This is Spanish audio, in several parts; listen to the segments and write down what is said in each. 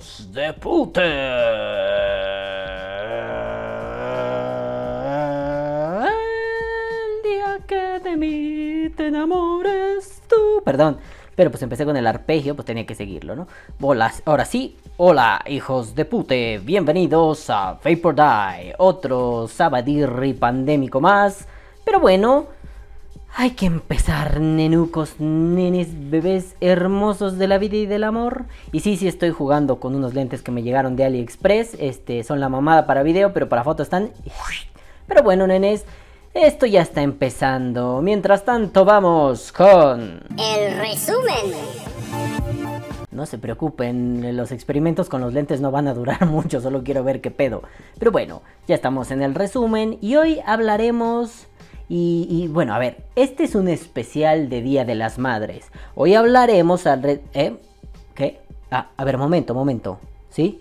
hijos de puta. El día que de mí te enamores tú. Perdón, pero pues empecé con el arpegio, pues tenía que seguirlo, ¿no? Bolas, ahora sí. Hola, hijos de pute. Bienvenidos a Vapor Die. Otro sabadirri pandémico más. Pero bueno, hay que empezar, nenucos, nenes, bebés hermosos de la vida y del amor. Y sí, sí estoy jugando con unos lentes que me llegaron de AliExpress. Este, son la mamada para video, pero para foto están... Pero bueno, nenes, esto ya está empezando. Mientras tanto, vamos con... El resumen. No se preocupen, los experimentos con los lentes no van a durar mucho, solo quiero ver qué pedo. Pero bueno, ya estamos en el resumen y hoy hablaremos y, bueno, a ver, este es un especial de Día de las Madres. Hoy hablaremos al... ¿Eh? ¿Qué? Ah, a ver, momento, momento. ¿Sí?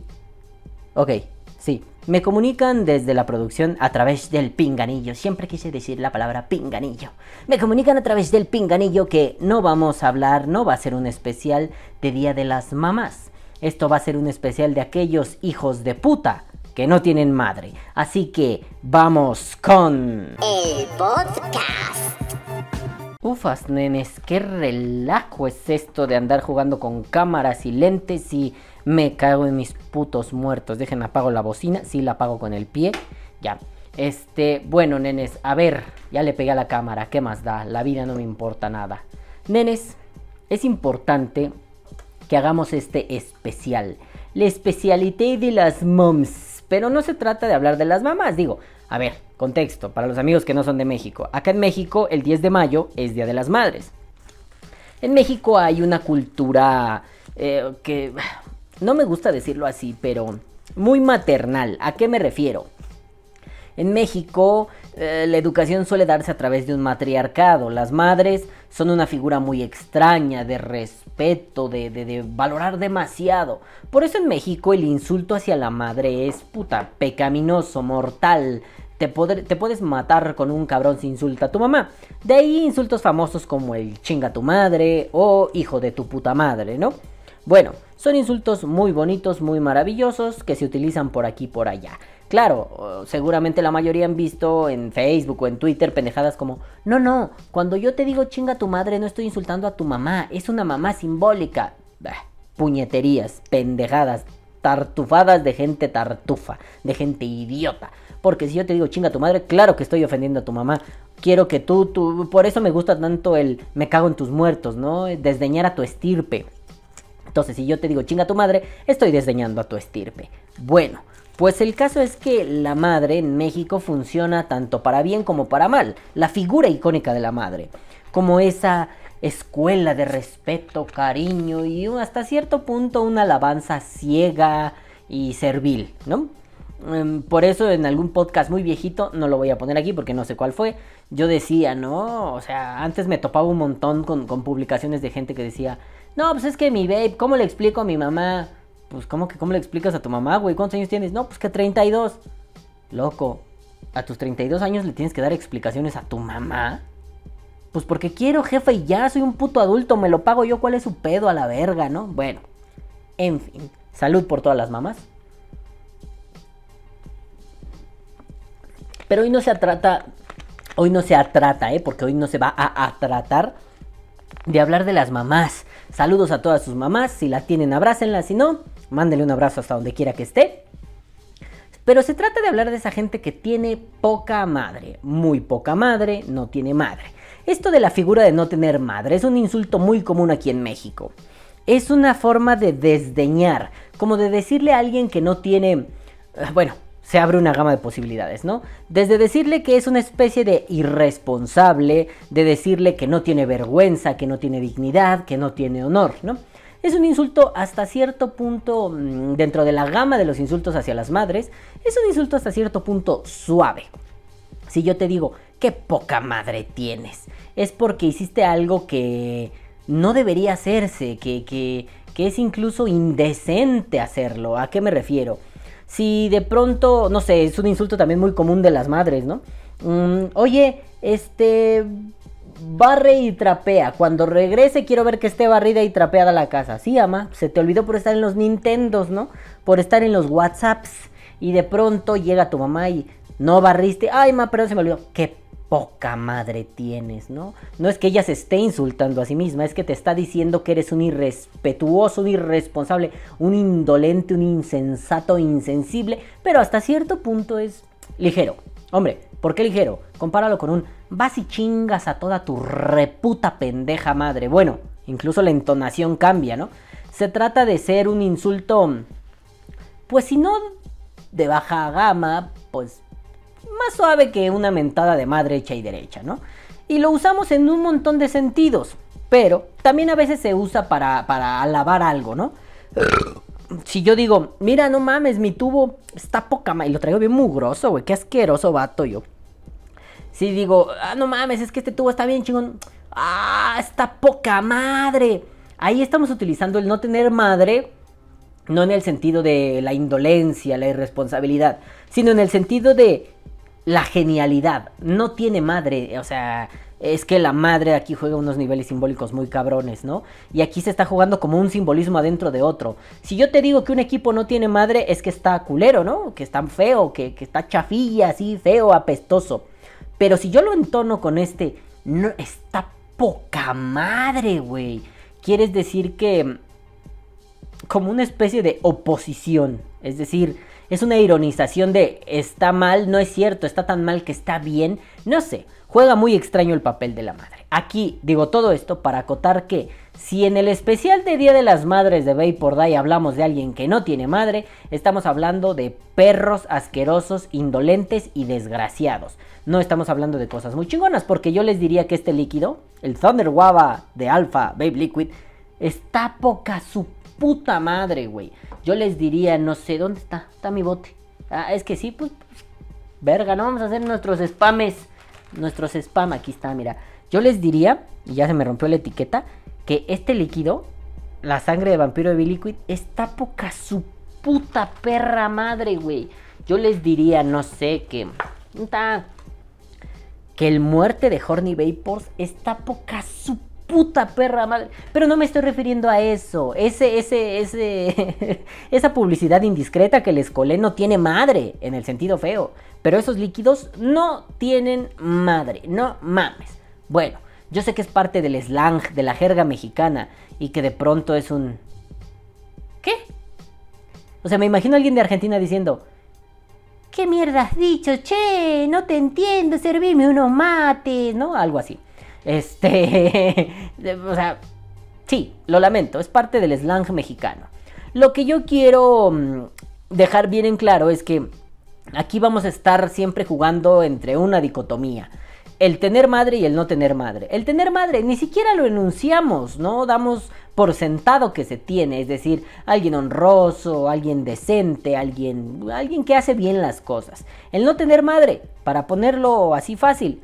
Ok, sí. Me comunican desde la producción a través del pinganillo. Siempre quise decir la palabra pinganillo. Me comunican a través del pinganillo que no vamos a hablar, no va a ser un especial de Día de las Mamás. Esto va a ser un especial de aquellos hijos de puta que no tienen madre. Así que vamos con... El podcast. Ufas, nenes, qué relajo es esto de andar jugando con cámaras y lentes y me cago en mis putos muertos. Dejen apago la bocina, sí la apago con el pie. Ya. Este, bueno, nenes, a ver, ya le pegué a la cámara, ¿qué más da? La vida no me importa nada. Nenes, es importante que hagamos este especial. La especialité de las moms. Pero no se trata de hablar de las mamás, digo, a ver, contexto, para los amigos que no son de México. Acá en México el 10 de mayo es Día de las Madres. En México hay una cultura eh, que no me gusta decirlo así, pero muy maternal. ¿A qué me refiero? En México eh, la educación suele darse a través de un matriarcado. Las madres son una figura muy extraña, de respeto, de, valorar demasiado. Por eso en México el insulto hacia la madre es puta, pecaminoso, mortal. Te, te puedes matar con un cabrón si insulta a tu mamá. De ahí insultos famosos como el chinga tu madre o hijo de tu puta madre, ¿no? Bueno, son insultos muy bonitos, muy maravillosos que se utilizan por aquí y por allá. Claro, seguramente la mayoría han visto en Facebook o en Twitter pendejadas como, no, no, cuando yo te digo chinga tu madre no estoy insultando a tu mamá, es una mamá simbólica. puñeterías, pendejadas, tartufadas de gente tartufa, de gente idiota. Porque si yo te digo chinga tu madre, claro que estoy ofendiendo a tu mamá. Quiero que tú, tú, por eso me gusta tanto el me cago en tus muertos, ¿no? Desdeñar a tu estirpe. Entonces, si yo te digo chinga tu madre, estoy desdeñando a tu estirpe. Bueno, pues el caso es que la madre en México funciona tanto para bien como para mal, la figura icónica de la madre, como esa escuela de respeto, cariño y hasta cierto punto una alabanza ciega y servil, ¿no? Em, por eso en algún podcast muy viejito, no lo voy a poner aquí porque no sé cuál fue, yo decía, ¿no? O sea, antes me topaba un montón con, con publicaciones de gente que decía, no, pues es que mi babe, ¿cómo le explico a mi mamá? Pues, ¿cómo que cómo le explicas a tu mamá, güey? ¿Cuántos años tienes? No, pues que 32. Loco, ¿a tus 32 años le tienes que dar explicaciones a tu mamá? Pues porque quiero, jefe, y ya soy un puto adulto, me lo pago yo, ¿cuál es su pedo a la verga, no? Bueno, en fin, salud por todas las mamás. Pero hoy no se trata, hoy no se trata, ¿eh? Porque hoy no se va a, a tratar de hablar de las mamás. Saludos a todas sus mamás, si la tienen abrácenla, si no, mándele un abrazo hasta donde quiera que esté. Pero se trata de hablar de esa gente que tiene poca madre, muy poca madre, no tiene madre. Esto de la figura de no tener madre es un insulto muy común aquí en México. Es una forma de desdeñar, como de decirle a alguien que no tiene, eh, bueno, se abre una gama de posibilidades, ¿no? Desde decirle que es una especie de irresponsable, de decirle que no tiene vergüenza, que no tiene dignidad, que no tiene honor, ¿no? Es un insulto hasta cierto punto, mm, dentro de la gama de los insultos hacia las madres, es un insulto hasta cierto punto suave. Si yo te digo, qué poca madre tienes, es porque hiciste algo que no debería hacerse, que, que, que es incluso indecente hacerlo. ¿A qué me refiero? si de pronto, no sé, es un insulto también muy común de las madres, ¿no? Mm, oye, este, barre y trapea. Cuando regrese quiero ver que esté barrida y trapeada la casa. Sí, ama, se te olvidó por estar en los Nintendos, ¿no? Por estar en los WhatsApps. Y de pronto llega tu mamá y no barriste. Ay, ma, perdón, se me olvidó. Qué poca madre tienes, ¿no? No es que ella se esté insultando a sí misma, es que te está diciendo que eres un irrespetuoso, un irresponsable, un indolente, un insensato, insensible, pero hasta cierto punto es ligero. Hombre, ¿por qué ligero? Compáralo con un vas y chingas a toda tu reputa pendeja madre. Bueno, incluso la entonación cambia, ¿no? Se trata de ser un insulto, pues si no de baja gama, pues más suave que una mentada de madre hecha y derecha, ¿no? Y lo usamos en un montón de sentidos, pero también a veces se usa para, para alabar algo, ¿no? Si yo digo, mira, no mames, mi tubo está poca y lo traigo bien mugroso, güey, qué asqueroso vato yo. Si digo, ah, no mames, es que este tubo está bien chingón, ah, está poca madre. Ahí estamos utilizando el no tener madre no en el sentido de la indolencia, la irresponsabilidad, sino en el sentido de la genialidad. No tiene madre, o sea, es que la madre aquí juega unos niveles simbólicos muy cabrones, ¿no? Y aquí se está jugando como un simbolismo adentro de otro. Si yo te digo que un equipo no tiene madre, es que está culero, ¿no? Que está feo, que, que está chafilla, así, feo, apestoso. Pero si yo lo entono con este, no, está poca madre, güey. Quieres decir que como una especie de oposición. Es decir, es una ironización de está mal, no es cierto, está tan mal que está bien. No sé, juega muy extraño el papel de la madre. Aquí digo todo esto para acotar que si en el especial de Día de las Madres de Vapor Day hablamos de alguien que no tiene madre, estamos hablando de perros asquerosos, indolentes y desgraciados. No estamos hablando de cosas muy chingonas, porque yo les diría que este líquido, el Thunder Guava de Alpha Babe Liquid, está poca su puta madre, güey. Yo les diría, no sé, ¿dónde está? Está mi bote. Ah, es que sí, pues, verga, no vamos a hacer nuestros spames. Nuestros spam, aquí está, mira. Yo les diría, y ya se me rompió la etiqueta, que este líquido, la sangre de vampiro de Biliquid, está poca su puta perra madre, güey. Yo les diría, no sé, que... que el muerte de Horny Vapors está poca su puta perra madre. Pero no me estoy refiriendo a eso. Ese, ese, ese, esa publicidad indiscreta que les colé no tiene madre, en el sentido feo. Pero esos líquidos no tienen madre, no mames. Bueno, yo sé que es parte del slang, de la jerga mexicana, y que de pronto es un... ¿Qué? O sea, me imagino a alguien de Argentina diciendo... ¿Qué mierda has dicho? Che, no te entiendo, servime unos mates, ¿no? Algo así. Este, o sea, sí, lo lamento, es parte del slang mexicano. Lo que yo quiero mm, dejar bien en claro es que aquí vamos a estar siempre jugando entre una dicotomía. El tener madre y el no tener madre. El tener madre ni siquiera lo enunciamos, ¿no? Damos por sentado que se tiene, es decir, alguien honroso, alguien decente, alguien, alguien que hace bien las cosas. El no tener madre, para ponerlo así fácil,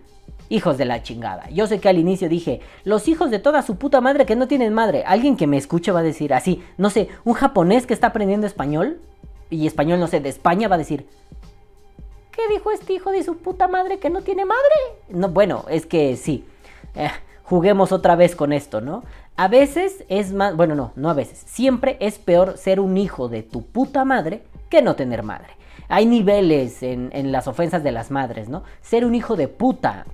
Hijos de la chingada. Yo sé que al inicio dije, los hijos de toda su puta madre que no tienen madre. Alguien que me escuche va a decir así, no sé, un japonés que está aprendiendo español, y español no sé, de España va a decir, ¿qué dijo este hijo de su puta madre que no tiene madre? No, bueno, es que sí. Eh, juguemos otra vez con esto, ¿no? A veces es más, bueno, no, no a veces, siempre es peor ser un hijo de tu puta madre que no tener madre. Hay niveles en, en las ofensas de las madres, ¿no? Ser un hijo de puta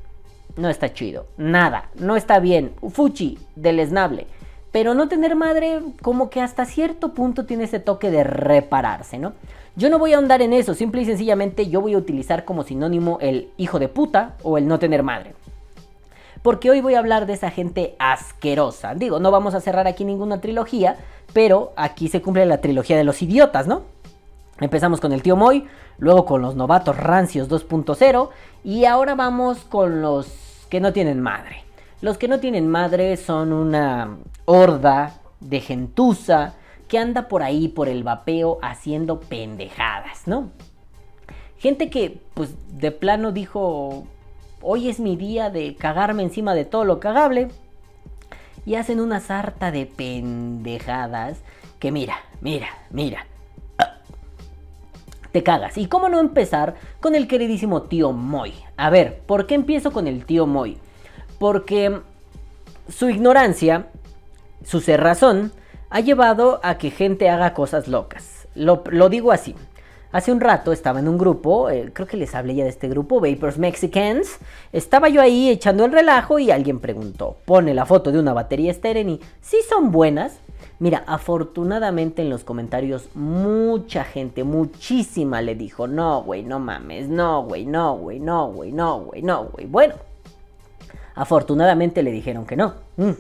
no está chido. Nada, no está bien. Fuchi, deleznable. Pero no tener madre, como que hasta cierto punto tiene ese toque de repararse, ¿no? Yo no voy a ahondar en eso, simple y sencillamente yo voy a utilizar como sinónimo el hijo de puta o el no tener madre. Porque hoy voy a hablar de esa gente asquerosa. Digo, no vamos a cerrar aquí ninguna trilogía, pero aquí se cumple la trilogía de los idiotas, ¿no? Empezamos con el tío Moy, luego con los novatos rancios 2.0 y ahora vamos con los que no tienen madre. Los que no tienen madre son una horda de gentuza que anda por ahí por el vapeo haciendo pendejadas, ¿no? Gente que pues de plano dijo, hoy es mi día de cagarme encima de todo lo cagable. Y hacen una sarta de pendejadas que mira, mira, mira te cagas. ¿Y cómo no empezar con el queridísimo tío Moy? A ver, ¿por qué empiezo con el tío Moy? Porque su ignorancia, su cerrazón, ha llevado a que gente haga cosas locas. Lo, digo así. Hace un rato estaba en un grupo, eh, creo que les hablé ya de este grupo, Vapors Mexicans. Estaba yo ahí echando el relajo y alguien preguntó, pone la foto de una batería Steren y ¿sí son buenas? Mira, afortunadamente en los comentarios mucha gente, muchísima le dijo, no, güey, no mames, no, güey, no, güey, no, güey, no, güey, no, güey. Bueno, afortunadamente le dijeron que no. Mm.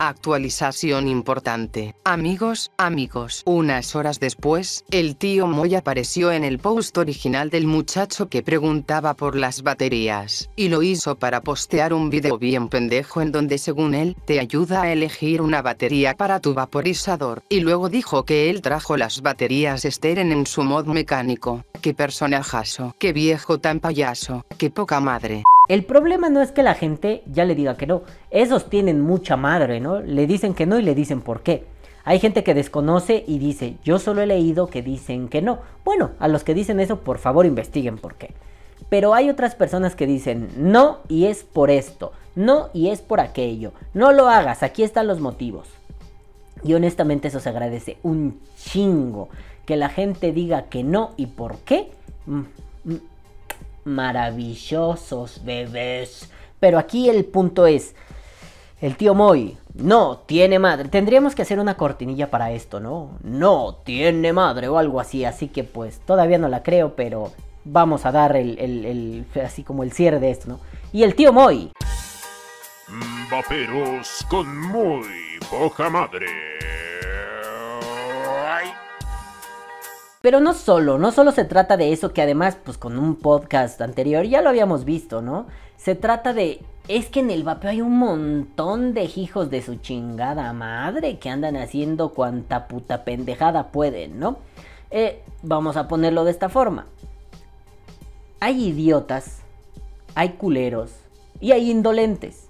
Actualización importante. Amigos, amigos. Unas horas después, el tío Moy apareció en el post original del muchacho que preguntaba por las baterías, y lo hizo para postear un video bien pendejo en donde según él, te ayuda a elegir una batería para tu vaporizador, y luego dijo que él trajo las baterías Steren en su mod mecánico. Qué personajazo, qué viejo tan payaso, qué poca madre. El problema no es que la gente ya le diga que no. Esos tienen mucha madre, ¿no? Le dicen que no y le dicen por qué. Hay gente que desconoce y dice, yo solo he leído que dicen que no. Bueno, a los que dicen eso, por favor investiguen por qué. Pero hay otras personas que dicen, no y es por esto, no y es por aquello. No lo hagas, aquí están los motivos. Y honestamente eso se agradece un chingo. Que la gente diga que no y por qué. Maravillosos bebés. Pero aquí el punto es, el tío Moy no tiene madre. Tendríamos que hacer una cortinilla para esto, ¿no? No tiene madre o algo así. Así que pues todavía no la creo, pero vamos a dar el, el, el así como el cierre de esto, ¿no? Y el tío Moy. Vaperos con muy poca madre. Pero no solo, no solo se trata de eso que además, pues con un podcast anterior ya lo habíamos visto, ¿no? Se trata de, es que en el vapeo hay un montón de hijos de su chingada madre que andan haciendo cuanta puta pendejada pueden, ¿no? Eh, vamos a ponerlo de esta forma. Hay idiotas, hay culeros y hay indolentes.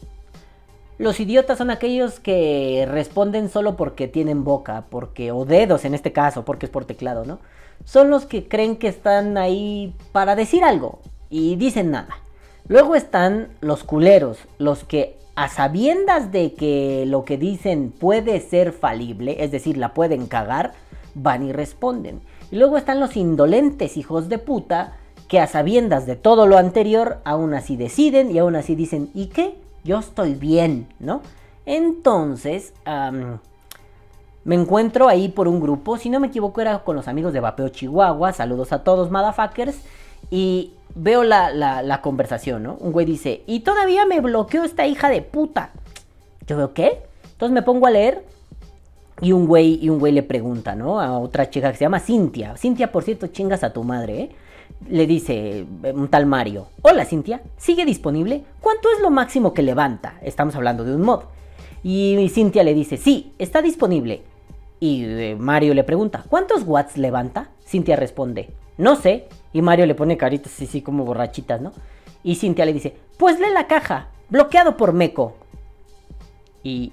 Los idiotas son aquellos que responden solo porque tienen boca, porque o dedos en este caso, porque es por teclado, ¿no? Son los que creen que están ahí para decir algo y dicen nada. Luego están los culeros, los que a sabiendas de que lo que dicen puede ser falible, es decir, la pueden cagar, van y responden. Y luego están los indolentes hijos de puta que a sabiendas de todo lo anterior aún así deciden y aún así dicen, ¿y qué? Yo estoy bien, ¿no? Entonces, me encuentro ahí por un grupo, si no me equivoco era con los amigos de Vapeo Chihuahua, saludos a todos, motherfuckers, y veo la, conversación, ¿no? Un güey dice, y todavía me bloqueó esta hija de puta. Yo veo, ¿qué? Entonces me pongo a leer y un güey, y un güey le pregunta, ¿no? A otra chica que se llama Cintia. Cintia, por cierto, chingas a tu madre, ¿eh? Le dice eh, un tal Mario. Hola Cintia, ¿sigue disponible? ¿Cuánto es lo máximo que levanta? Estamos hablando de un mod. Y Cintia le dice, sí, está disponible. Y eh, Mario le pregunta, ¿cuántos watts levanta? Cintia responde, no sé. Y Mario le pone caritas así, así como borrachitas, ¿no? Y Cintia le dice, pues lee la caja, bloqueado por Meco. Y,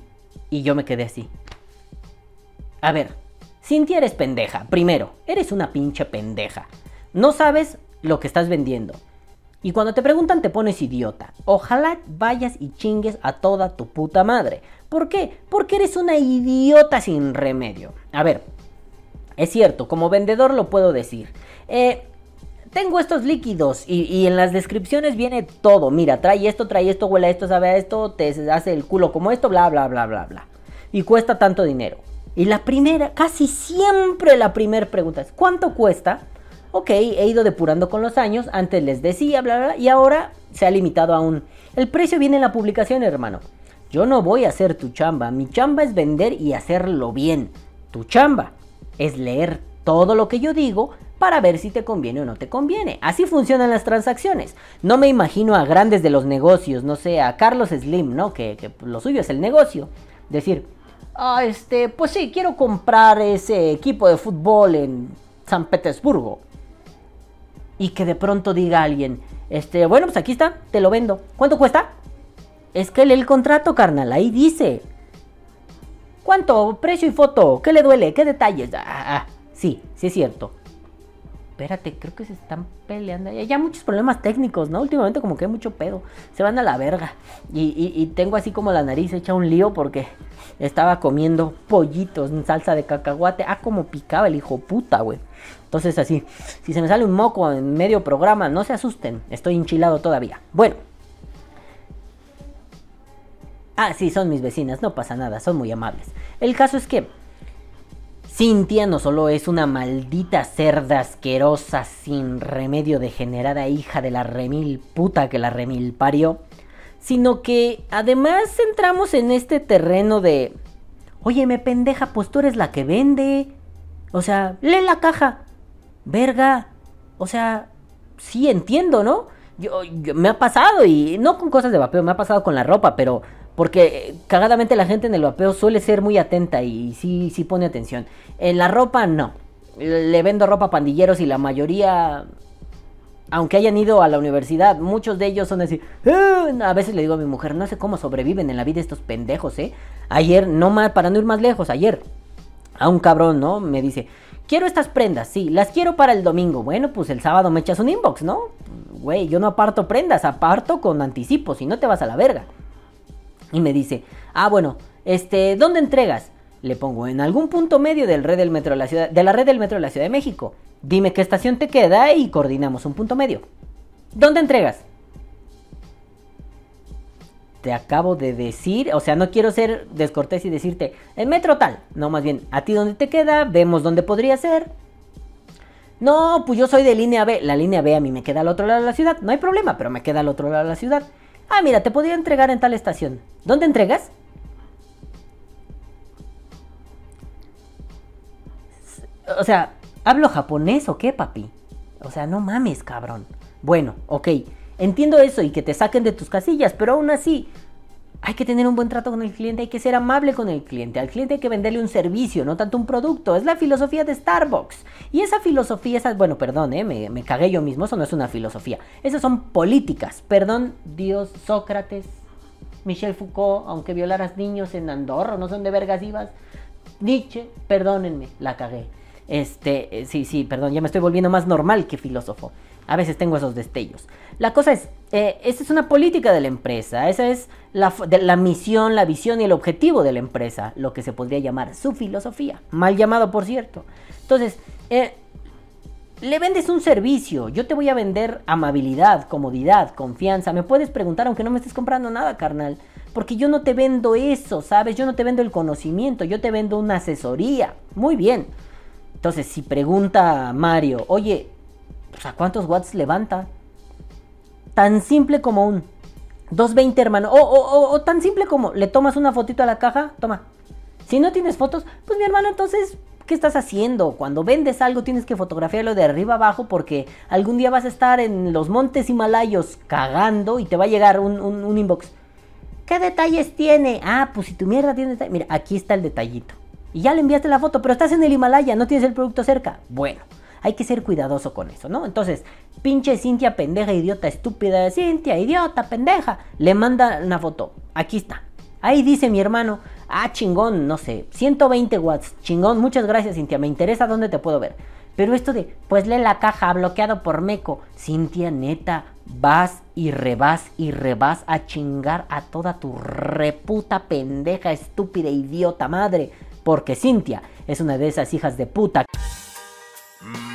y yo me quedé así. A ver, Cintia eres pendeja. Primero, eres una pinche pendeja. No sabes lo que estás vendiendo. Y cuando te preguntan te pones idiota. Ojalá vayas y chingues a toda tu puta madre. ¿Por qué? Porque eres una idiota sin remedio. A ver, es cierto, como vendedor lo puedo decir. Eh, tengo estos líquidos y, en las descripciones viene todo. Mira, trae esto, trae esto, huele a esto, sabe a esto, te hace el culo como esto, bla, bla, bla, bla, bla. Y cuesta tanto dinero. Y la primera, casi siempre la primera pregunta es, ¿cuánto cuesta? Ok, he ido depurando con los años, antes les decía, bla, bla, bla, y ahora se ha limitado a un... El precio viene en la publicación, hermano. Yo no voy a hacer tu chamba, mi chamba es vender y hacerlo bien. Tu chamba es leer todo lo que yo digo para ver si te conviene o no te conviene. Así funcionan las transacciones. No me imagino a grandes de los negocios, no sé, a Carlos Slim, ¿no? Que, lo suyo es el negocio. Decir, ah, este, pues sí, quiero comprar ese equipo de fútbol en San Petersburgo. Y que de pronto diga alguien, este, bueno, pues aquí está, te lo vendo. ¿Cuánto cuesta? Es que lee el contrato, carnal, ahí dice. ¿Cuánto? Precio y foto. ¿Qué le duele? ¿Qué detalles? Ah, ah, sí, sí es cierto. espérate, creo que se están peleando. Ya, ya muchos problemas técnicos, ¿no? Últimamente como que hay mucho pedo. Se van a la verga. Y, y- y tengo así como la nariz hecha un lío porque estaba comiendo pollitos en salsa de cacahuate. Ah, como picaba el hijo puta, güey. Entonces así, si se me sale un moco en medio programa, no se asusten. Estoy enchilado todavía. Bueno. Ah, sí, son mis vecinas, no pasa nada, son muy amables. El caso es que Cintia no solo es una maldita cerda asquerosa, sin remedio degenerada hija de la remil puta que la remil parió, sino que además entramos en este terreno de, oye, me pendeja, pues tú eres la que vende. O sea, lee la caja. Verga. O sea, sí entiendo, ¿no? Yo, yo- me ha pasado y no con cosas de vapeo, me ha pasado con la ropa, pero porque cagadamente la gente en el vapeo suele ser muy atenta y sí, sí pone atención. En la ropa no. Le vendo ropa a pandilleros y la mayoría, aunque hayan ido a la universidad, muchos de ellos son así. "Ah", A veces le digo a mi mujer, no sé cómo sobreviven en la vida estos pendejos, ¿eh? Ayer, no más, para no ir más lejos, ayer, a un cabrón, ¿no? Me dice, quiero estas prendas, sí, las quiero para el domingo. Bueno, pues el sábado me echas un inbox, ¿no? Güey, yo no aparto prendas, aparto con anticipo, si no te vas a la verga. Y me dice, ah, bueno, este, ¿dónde entregas? Le pongo en algún punto medio del red del metro de la ciudad, de la red del metro de la Ciudad de México. Dime qué estación te queda y coordinamos un punto medio. ¿Dónde entregas? Te acabo de decir, o sea, no quiero ser descortés y decirte, el metro tal. No, más bien, a ti dónde te queda, vemos dónde podría ser. No, pues yo soy de línea B. La línea B a mí me queda al otro lado de la ciudad. No hay problema, pero me queda al otro lado de la ciudad. Ah, mira, te podría entregar en tal estación. ¿Dónde entregas? O sea, ¿hablo japonés o qué, papi? O sea, no mames, cabrón. Bueno, ok. Entiendo eso y que te saquen de tus casillas, pero aún así, hay que tener un buen trato con el cliente, hay que ser amable con el cliente. Al cliente hay que venderle un servicio, no tanto un producto. Es la filosofía de Starbucks. Y esa filosofía, esa, bueno, perdón, eh, me, cagué yo mismo, eso no es una filosofía. Esas son políticas. Perdón, Dios, Sócrates, Michel Foucault, aunque violaras niños en Andorra, no son de vergas ibas. Nietzsche, perdónenme, la cagué. Este, eh, sí, sí, perdón, ya me estoy volviendo más normal que filósofo. A veces tengo esos destellos. La cosa es, eh, esa es una política de la empresa, esa es la, la misión, la visión y el objetivo de la empresa, lo que se podría llamar su filosofía. Mal llamado, por cierto. Entonces, eh, le vendes un servicio, yo te voy a vender amabilidad, comodidad, confianza. Me puedes preguntar aunque no me estés comprando nada, carnal. Porque yo no te vendo eso, ¿sabes? Yo no te vendo el conocimiento, yo te vendo una asesoría. Muy bien. Entonces, si pregunta Mario, oye, pues, ¿a cuántos watts levanta? Tan simple como un 220, hermano. O, o- o- o tan simple como le tomas una fotito a la caja, toma. Si no tienes fotos, pues mi hermano, entonces, ¿qué estás haciendo? Cuando vendes algo tienes que fotografiarlo de arriba abajo porque algún día vas a estar en los montes himalayos cagando y te va a llegar un, un- un inbox. ¿Qué detalles tiene? Ah, pues si tu mierda tiene detalles. Mira, aquí está el detallito. Y ya le enviaste la foto, pero estás en el Himalaya, no tienes el producto cerca. Bueno, hay que ser cuidadoso con eso, ¿no? Entonces, pinche Cintia, pendeja, idiota, estúpida, Cintia, idiota, pendeja, le manda una foto. Aquí está. Ahí dice mi hermano, ah, chingón, no sé, 120 watts, chingón, muchas gracias, Cintia, me interesa dónde te puedo ver. Pero esto de, pues lee la caja, bloqueado por Meco, Cintia, neta, vas y rebas y rebas a chingar a toda tu reputa pendeja, estúpida, idiota madre. Porque Cintia es una de esas hijas de puta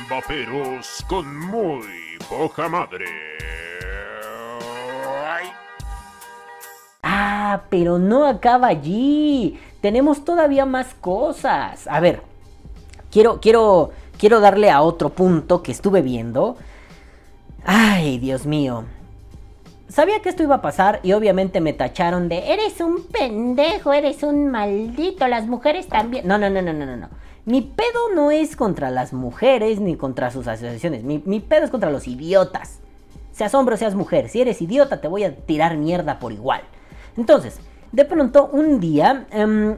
Vaperos con muy poca madre. Ah, pero no acaba allí. Tenemos todavía más cosas. A ver, quiero, quiero, quiero darle a otro punto que estuve viendo. Ay, Dios mío. Sabía que esto iba a pasar y obviamente me tacharon de eres un pendejo, eres un maldito, las mujeres también. No, no, no, no, no, no, no. Mi pedo no es contra las mujeres ni contra sus asociaciones. Mi, pedo es contra los idiotas. Seas hombre o seas mujer, si eres idiota te voy a tirar mierda por igual. Entonces, de pronto un día... em,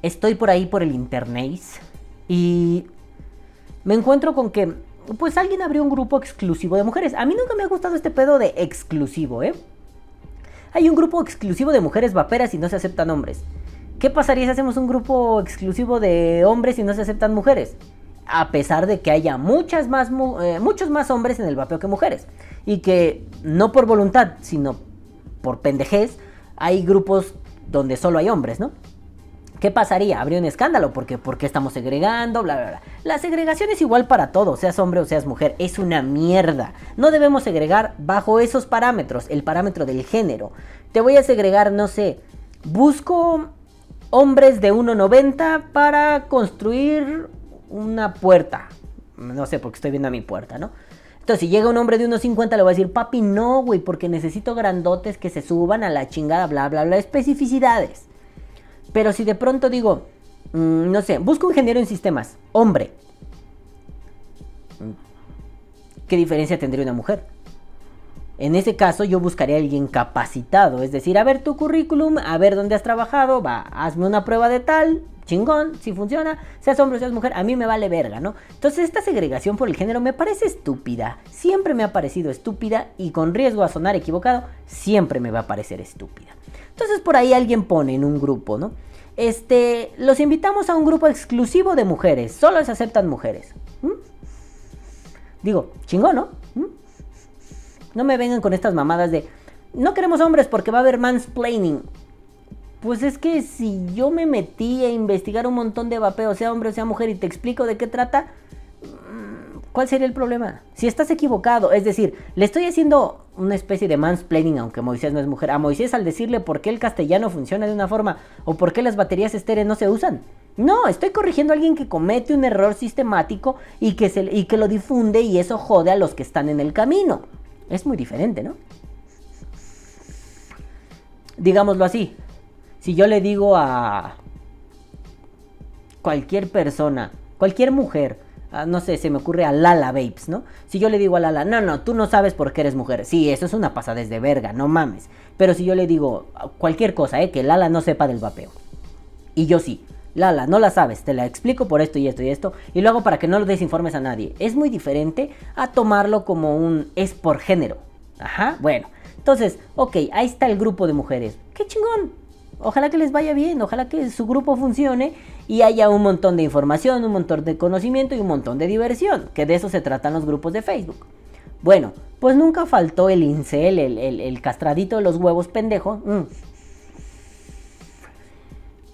estoy por ahí por el internet y me encuentro con que pues alguien abrió un grupo exclusivo de mujeres. A mí nunca me ha gustado este pedo de exclusivo, ¿eh? Hay un grupo exclusivo de mujeres vaperas y no se aceptan hombres. ¿Qué pasaría si hacemos un grupo exclusivo de hombres y no se aceptan mujeres? A pesar de que haya muchas más, eh, muchos más hombres en el vapeo que mujeres. Y que no por voluntad, sino por pendejez, hay grupos donde solo hay hombres, ¿no? ¿Qué pasaría? Habría un escándalo porque ¿por qué estamos segregando? Bla, bla, bla. La segregación es igual para todos, seas hombre o seas mujer. Es una mierda. No debemos segregar bajo esos parámetros, el parámetro del género. Te voy a segregar, no sé, busco hombres de 1,90 para construir una puerta. No sé, porque estoy viendo a mi puerta, ¿no? Entonces, si llega un hombre de 1,50, le voy a decir, papi, no, güey, porque necesito grandotes que se suban a la chingada, bla, bla, bla, especificidades. Pero si de pronto digo, mm, no sé, busco un ingeniero en sistemas, hombre. ¿Qué diferencia tendría una mujer? En ese caso yo buscaría a alguien capacitado, es decir, a ver tu currículum, a ver dónde has trabajado, va, hazme una prueba de tal, chingón, si funciona, seas hombre o seas mujer, a mí me vale verga, ¿no? Entonces esta segregación por el género me parece estúpida, siempre me ha parecido estúpida y con riesgo a sonar equivocado, siempre me va a parecer estúpida. Entonces por ahí alguien pone en un grupo, ¿no? Este, los invitamos a un grupo exclusivo de mujeres, solo se aceptan mujeres. Digo, chingón, ¿no? No me vengan con estas mamadas de no queremos hombres porque va a haber mansplaining. Pues es que si yo me metí a investigar un montón de vapeo, sea hombre o sea mujer, y te explico de qué trata, mm, ¿cuál sería el problema? Si estás equivocado, es decir, le estoy haciendo una especie de mansplaining, aunque Moisés no es mujer, a Moisés al decirle por qué el castellano funciona de una forma o por qué las baterías estérees no se usan. No, estoy corrigiendo a alguien que comete un error sistemático y que lo difunde y eso jode a los que están en el camino. Es muy diferente, ¿no? Digámoslo así. Si yo le digo a cualquier persona, cualquier mujer, no sé, se me ocurre a Lala Babes, ¿no? Si yo le digo a Lala, no, no, tú no sabes por qué eres mujer. Sí, eso es una pasada de verga, no mames. Pero si yo le digo cualquier cosa, ¿eh? Que Lala no sepa del vapeo. Y yo sí. Lala, no la sabes, te la explico por esto y esto y esto, y luego para que no lo desinformes a nadie. Es muy diferente a tomarlo como un es por género. Ajá, bueno. Entonces, ok, ahí está el grupo de mujeres. ¡Qué chingón! Ojalá que les vaya bien, ojalá que su grupo funcione y haya un montón de información, un montón de conocimiento y un montón de diversión, que de eso se tratan los grupos de Facebook. Bueno, pues nunca faltó el incel, el, castradito de los huevos pendejo. Mm,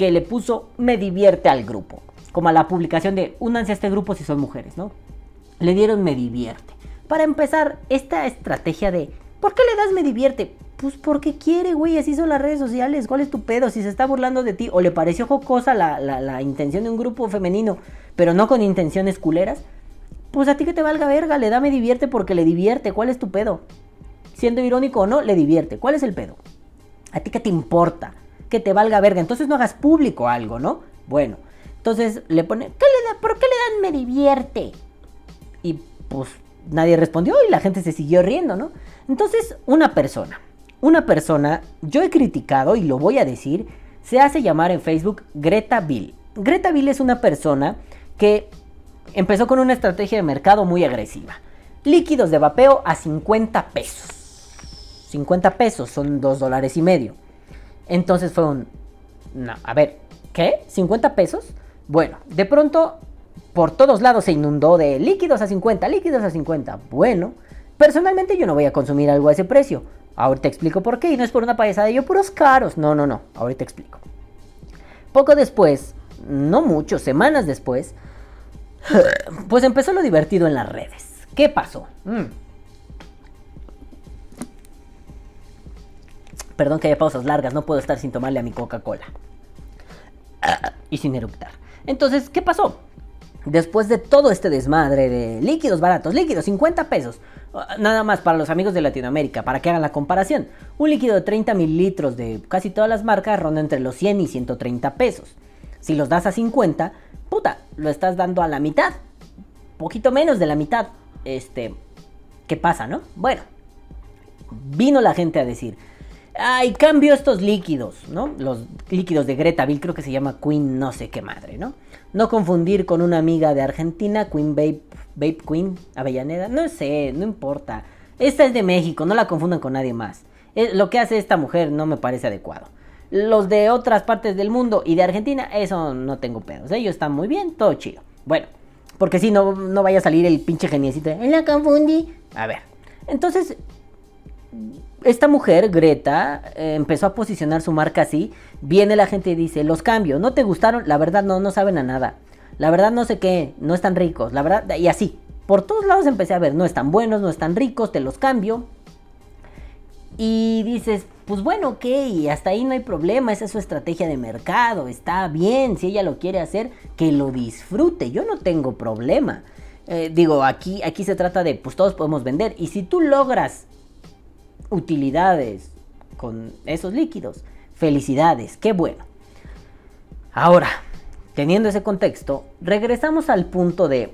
que le puso me divierte al grupo. Como a la publicación de únanse a este grupo si son mujeres, ¿no? Le dieron me divierte. Para empezar, esta estrategia de ¿por qué le das me divierte? Pues porque quiere, güey, así son las redes sociales. ¿Cuál es tu pedo? Si se está burlando de ti o le pareció jocosa la, la intención de un grupo femenino, pero no con intenciones culeras, pues a ti que te valga verga, le da me divierte porque le divierte. ¿Cuál es tu pedo? Siendo irónico o no, le divierte. ¿Cuál es el pedo? ¿A ti qué te importa? Que te valga verga. Entonces no hagas público algo, ¿no? Bueno, entonces le pone, ¿qué le da? ¿Por qué le dan me divierte? Y pues nadie respondió y la gente se siguió riendo, ¿no? Entonces, una persona, una persona, yo he criticado y lo voy a decir, se hace llamar en Facebook Greta Bill. Greta Bill es una persona que empezó con una estrategia de mercado muy agresiva. Líquidos de vapeo a 50 pesos. 50 pesos son 2 dólares y medio. Entonces fue un... No, a ver, ¿qué? ¿50 pesos? Bueno, de pronto por todos lados se inundó de líquidos a 50, líquidos a 50. Bueno, personalmente yo no voy a consumir algo a ese precio. Ahorita explico por qué y no es por una payasada de yo puros caros. No, no, no, ahorita explico. Poco después, no mucho, semanas después, pues empezó lo divertido en las redes. ¿Qué pasó? Mm. Perdón que haya pausas largas, no puedo estar sin tomarle a mi Coca-Cola. y sin eructar. Entonces, ¿qué pasó? Después de todo este desmadre de líquidos baratos, líquidos 50 pesos, nada más para los amigos de Latinoamérica, para que hagan la comparación, un líquido de 30 mililitros de casi todas las marcas ronda entre los 100 y 130 pesos. Si los das a 50, puta, lo estás dando a la mitad, poquito menos de la mitad. Este, ¿qué pasa, no? Bueno, vino la gente a decir, Ay, cambio estos líquidos, ¿no? Los líquidos de Greta Bill, creo que se llama Queen no sé qué madre, ¿no? No confundir con una amiga de Argentina, Queen Babe, Babe Queen, Avellaneda, no sé, no importa. Esta es de México, no la confundan con nadie más. lo que hace esta mujer no me parece adecuado. Los de otras partes del mundo y de Argentina, eso no tengo pedos. Ellos están muy bien, todo chido. Bueno, porque si no, no vaya a salir el pinche geniecito. La confundí. A ver. Entonces, esta mujer, Greta, eh, empezó a posicionar su marca así. Viene la gente y dice, los cambios, ¿no te gustaron? La verdad no, no saben a nada. La verdad no sé qué, no están ricos. La verdad, y así. Por todos lados empecé a ver, no están buenos, no están ricos, te los cambio. Y dices, pues bueno, ok, hasta ahí no hay problema, esa es su estrategia de mercado, está bien, si ella lo quiere hacer, que lo disfrute, yo no tengo problema. Eh, digo, aquí, aquí se trata de, pues todos podemos vender, y si tú logras utilidades con esos líquidos, felicidades, qué bueno. Ahora, teniendo ese contexto, regresamos al punto de,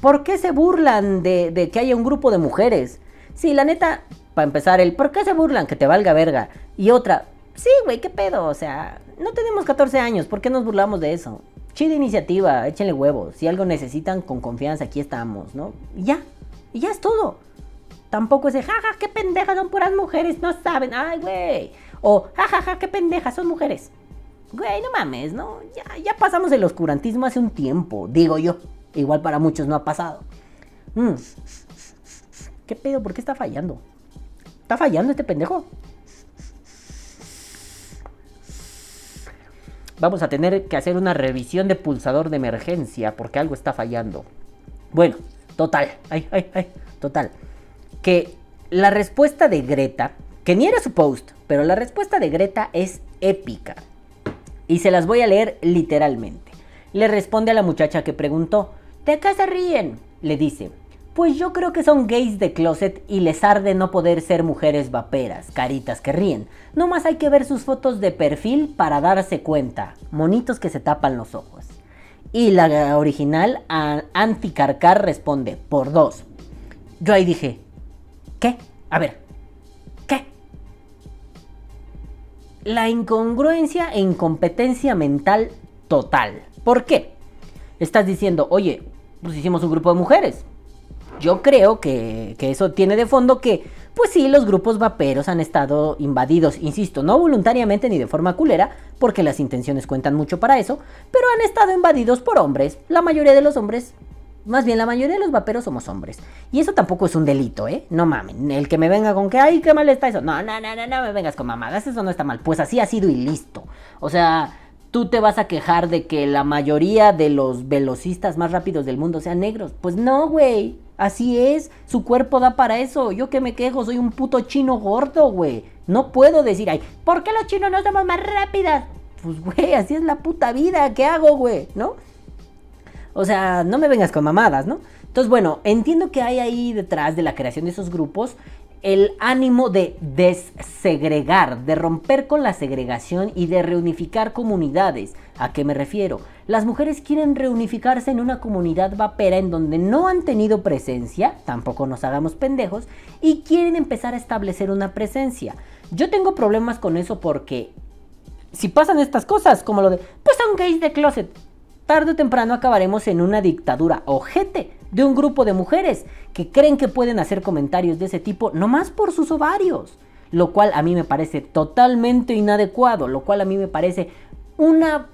¿por qué se burlan de, que haya un grupo de mujeres? Sí, la neta, para empezar, el ¿por qué se burlan? Que te valga verga. Y otra, sí, güey, qué pedo. O sea, no tenemos 14 años, ¿por qué nos burlamos de eso? Chida iniciativa, échenle huevos. Si algo necesitan, con confianza, aquí estamos, ¿no? Y ya, y ya es todo. Tampoco es de, jaja, qué pendejas, son puras mujeres, no saben. Ay, güey. O, jajaja, qué pendejas, son mujeres. Güey, no mames, ¿no? Ya, ya pasamos el oscurantismo hace un tiempo, digo yo. Igual para muchos no ha pasado. Mm. ¿Qué pedo? ¿Por qué está fallando? ¿Está fallando este pendejo? Vamos a tener que hacer una revisión de pulsador de emergencia porque algo está fallando. Bueno, total. Ay, ay, ay. Total. Que la respuesta de Greta, que ni era su post, pero la respuesta de Greta es épica. Y se las voy a leer literalmente. Le responde a la muchacha que preguntó, ¿de qué se ríen? Le dice, pues yo creo que son gays de closet y les arde no poder ser mujeres vaperas, caritas que ríen. No más hay que ver sus fotos de perfil para darse cuenta. Monitos que se tapan los ojos. Y la original, Anticarcar, responde, por dos. Yo ahí dije, ¿qué? A ver, ¿qué? La incongruencia e incompetencia mental total. ¿Por qué? Estás diciendo, oye, pues hicimos un grupo de mujeres. Yo creo que, que eso tiene de fondo que, pues sí, los grupos vaperos han estado invadidos, insisto, no voluntariamente ni de forma culera, porque las intenciones cuentan mucho para eso, pero han estado invadidos por hombres. La mayoría de los hombres, más bien la mayoría de los vaperos somos hombres. Y eso tampoco es un delito, ¿eh? No mamen, el que me venga con que, ay, qué mal está eso. No, no, no, no, no me vengas con mamadas, eso no está mal. Pues así ha sido y listo. O sea, tú te vas a quejar de que la mayoría de los velocistas más rápidos del mundo sean negros. Pues no, güey. Así es, su cuerpo da para eso. Yo que me quejo, soy un puto chino gordo, güey. No puedo decir, ay, ¿por qué los chinos no somos más rápidas? Pues, güey, así es la puta vida. ¿Qué hago, güey? ¿No? O sea, no me vengas con mamadas, ¿no? Entonces, bueno, entiendo que hay ahí detrás de la creación de esos grupos el ánimo de dessegregar, de romper con la segregación y de reunificar comunidades. ¿A qué me refiero? Las mujeres quieren reunificarse en una comunidad vapera en donde no han tenido presencia, tampoco nos hagamos pendejos, y quieren empezar a establecer una presencia. Yo tengo problemas con eso porque si pasan estas cosas, como lo de, pues son gays de closet, tarde o temprano acabaremos en una dictadura ojete de un grupo de mujeres que creen que pueden hacer comentarios de ese tipo nomás por sus ovarios. Lo cual a mí me parece totalmente inadecuado, lo cual a mí me parece una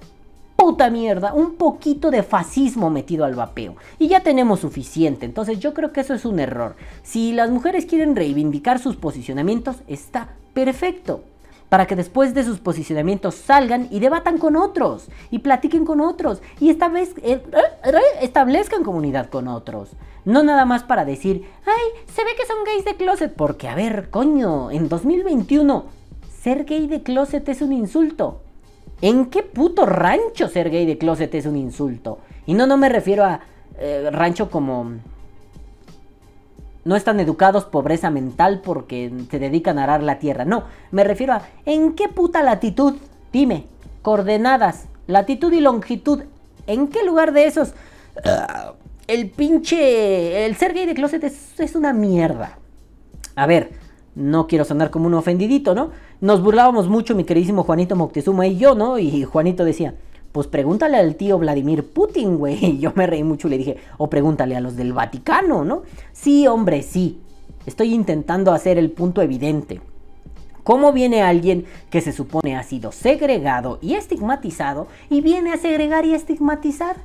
puta mierda, un poquito de fascismo metido al vapeo. Y ya tenemos suficiente, entonces yo creo que eso es un error. Si las mujeres quieren reivindicar sus posicionamientos, está perfecto para que después de sus posicionamientos salgan y debatan con otros y platiquen con otros y esta vez eh, eh, establezcan comunidad con otros. No nada más para decir, ay, se ve que son gays de closet, porque a ver, coño, en 2021 ser gay de closet es un insulto. ¿En qué puto rancho ser gay de closet es un insulto? Y no, no me refiero a eh, rancho como no están educados, pobreza mental porque se dedican a arar la tierra. No, me refiero a ¿en qué puta latitud? Dime, coordenadas, latitud y longitud. ¿En qué lugar de esos? Ah, el pinche... El ser gay de closet es, es una mierda. A ver, no quiero sonar como un ofendidito, ¿no? Nos burlábamos mucho mi queridísimo Juanito Moctezuma y yo, ¿no? Y Juanito decía, pues pregúntale al tío Vladimir Putin, güey. Yo me reí mucho y le dije, o pregúntale a los del Vaticano, ¿no? Sí, hombre, sí. Estoy intentando hacer el punto evidente. ¿Cómo viene alguien que se supone ha sido segregado y estigmatizado y viene a segregar y estigmatizar?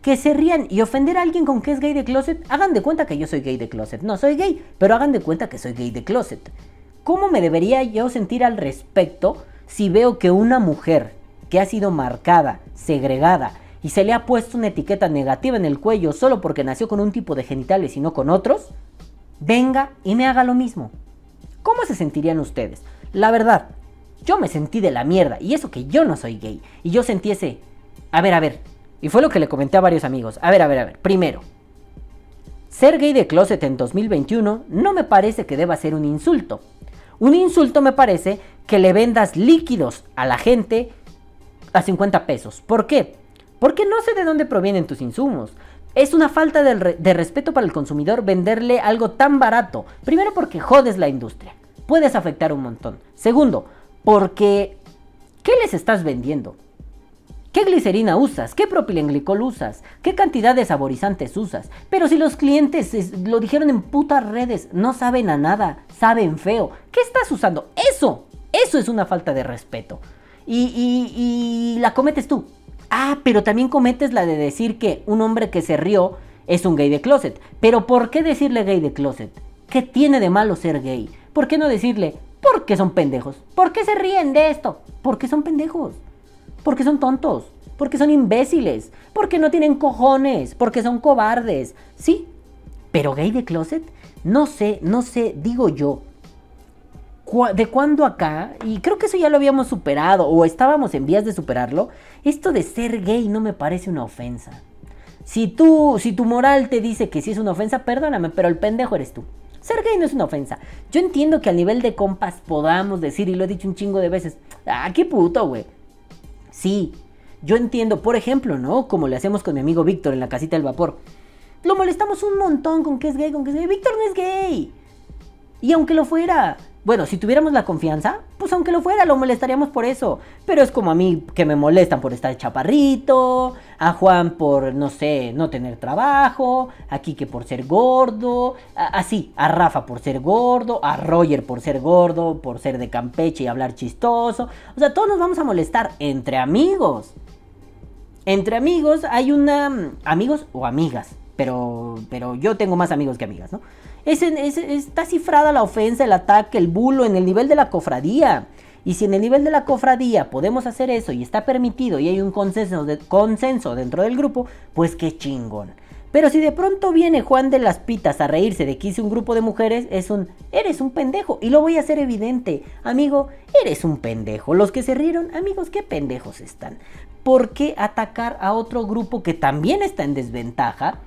Que se rían y ofender a alguien con que es gay de closet. Hagan de cuenta que yo soy gay de closet. No soy gay, pero hagan de cuenta que soy gay de closet. ¿Cómo me debería yo sentir al respecto si veo que una mujer que ha sido marcada, segregada y se le ha puesto una etiqueta negativa en el cuello solo porque nació con un tipo de genitales y no con otros, venga y me haga lo mismo? ¿Cómo se sentirían ustedes? La verdad, yo me sentí de la mierda y eso que yo no soy gay y yo sentí ese... A ver, a ver. Y fue lo que le comenté a varios amigos. A ver, a ver, a ver. Primero, ser gay de closet en 2021 no me parece que deba ser un insulto. Un insulto me parece que le vendas líquidos a la gente a 50 pesos. ¿Por qué? Porque no sé de dónde provienen tus insumos. Es una falta de, respeto para el consumidor venderle algo tan barato. Primero porque jodes la industria. Puedes afectar un montón. Segundo, porque ¿qué les estás vendiendo? ¿Qué glicerina usas? ¿Qué propilenglicol usas? ¿Qué cantidad de saborizantes usas? Pero si los clientes lo dijeron en putas redes, no saben a nada, saben feo. ¿Qué estás usando? Eso, eso es una falta de respeto. Y, la cometes tú. Ah, pero también cometes la de decir que un hombre que se rió es un gay de closet. Pero ¿por qué decirle gay de closet? ¿Qué tiene de malo ser gay? ¿Por qué no decirle? Porque son pendejos. ¿Por qué se ríen de esto? Porque son pendejos. Porque son tontos. Porque son imbéciles. Porque no tienen cojones. Porque son cobardes. Sí. Pero gay de closet, no sé, no sé, digo yo. ¿De cuándo acá? Y creo que eso ya lo habíamos superado o estábamos en vías de superarlo. Esto de ser gay no me parece una ofensa. Si tú, si tu moral te dice que sí es una ofensa, perdóname, pero el pendejo eres tú. Ser gay no es una ofensa. Yo entiendo que a nivel de compas podamos decir, y lo he dicho un chingo de veces, ah, qué puto, güey. Sí, yo entiendo, por ejemplo, ¿no? Como le hacemos con mi amigo Víctor en la casita del vapor. Lo molestamos un montón con que es gay, con que es gay. Víctor no es gay. Y aunque lo fuera, bueno, si tuviéramos la confianza, pues aunque lo fuera, lo molestaríamos por eso. Pero es como a mí que me molestan por estar chaparrito, a Juan por, no sé, no tener trabajo, a Kike por ser gordo, así, a, a Rafa por ser gordo, a Roger por ser gordo, por ser de Campeche y hablar chistoso. O sea, todos nos vamos a molestar entre amigos. Entre amigos hay una... amigos o amigas, pero, pero yo tengo más amigos que amigas, ¿no? Es, está cifrada la ofensa, el ataque, el bulo en el nivel de la cofradía. Y si en el nivel de la cofradía podemos hacer eso y está permitido y hay un consenso, consenso dentro del grupo, pues qué chingón. Pero si de pronto viene Juan de las Pitas a reírse de que hice un grupo de mujeres, es un, eres un pendejo. Y lo voy a hacer evidente. Amigo, eres un pendejo. Los que se rieron, amigos, qué pendejos están. ¿Por qué atacar a otro grupo que también está en desventaja,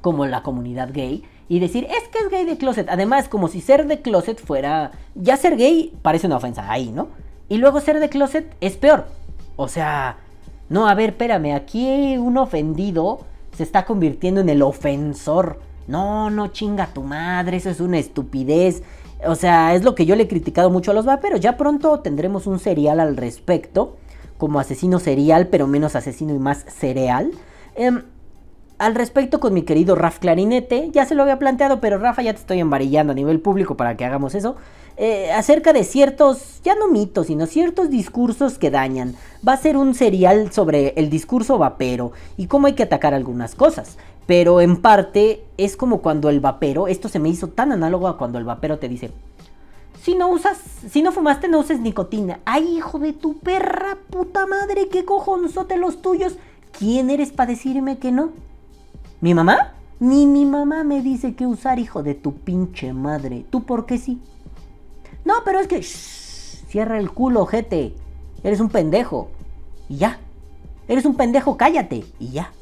como la comunidad gay? Y decir, es que es gay de closet. Además, como si ser de closet fuera... Ya ser gay parece una ofensa ahí, ¿no? Y luego ser de closet es peor. O sea, no, a ver, espérame, aquí un ofendido se está convirtiendo en el ofensor. No, no chinga tu madre, eso es una estupidez. O sea, es lo que yo le he criticado mucho a los vaperos. Ya pronto tendremos un serial al respecto, como asesino serial, pero menos asesino y más cereal. Eh, al respecto con mi querido Raf Clarinete, ya se lo había planteado, pero Rafa ya te estoy embarillando a nivel público para que hagamos eso, eh, acerca de ciertos, ya no mitos, sino ciertos discursos que dañan. Va a ser un serial sobre el discurso vapero y cómo hay que atacar algunas cosas. Pero en parte es como cuando el vapero, esto se me hizo tan análogo a cuando el vapero te dice, si no usas, si no fumaste no uses nicotina. Ay, hijo de tu perra puta madre, qué cojonzote los tuyos. ¿Quién eres para decirme que no? ¿Mi mamá? Ni mi mamá me dice qué usar, hijo de tu pinche madre. ¿Tú por qué sí? No, pero es que... cierra el culo, ojete. Eres un pendejo. Y ya. Eres un pendejo, cállate. Y ya.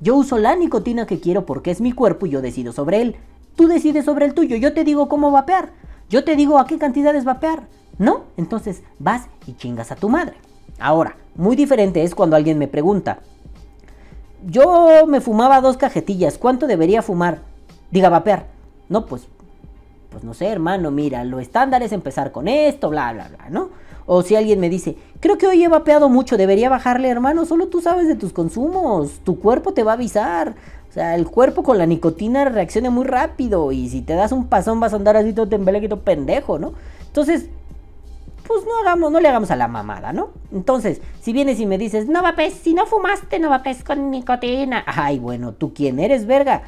Yo uso la nicotina que quiero porque es mi cuerpo y yo decido sobre él. Tú decides sobre el tuyo. Yo te digo cómo vapear. Yo te digo a qué cantidades vapear. ¿No? Entonces vas y chingas a tu madre. Ahora, muy diferente es cuando alguien me pregunta, yo me fumaba dos cajetillas, ¿cuánto debería fumar? Diga, vapear. No, pues, pues no sé, hermano, mira, lo estándar es empezar con esto, bla, bla, bla, ¿no? O si alguien me dice, creo que hoy he vapeado mucho, debería bajarle, hermano, solo tú sabes de tus consumos, tu cuerpo te va a avisar. O sea, el cuerpo con la nicotina reacciona muy rápido y si te das un pasón vas a andar así todo tembelequito pendejo, ¿no? Entonces, pues no hagamos, no le hagamos a la mamada, ¿no? Entonces, si vienes y me dices, no vapes, si no fumaste, no vapes con nicotina. Ay, bueno, ¿tú quién eres, verga?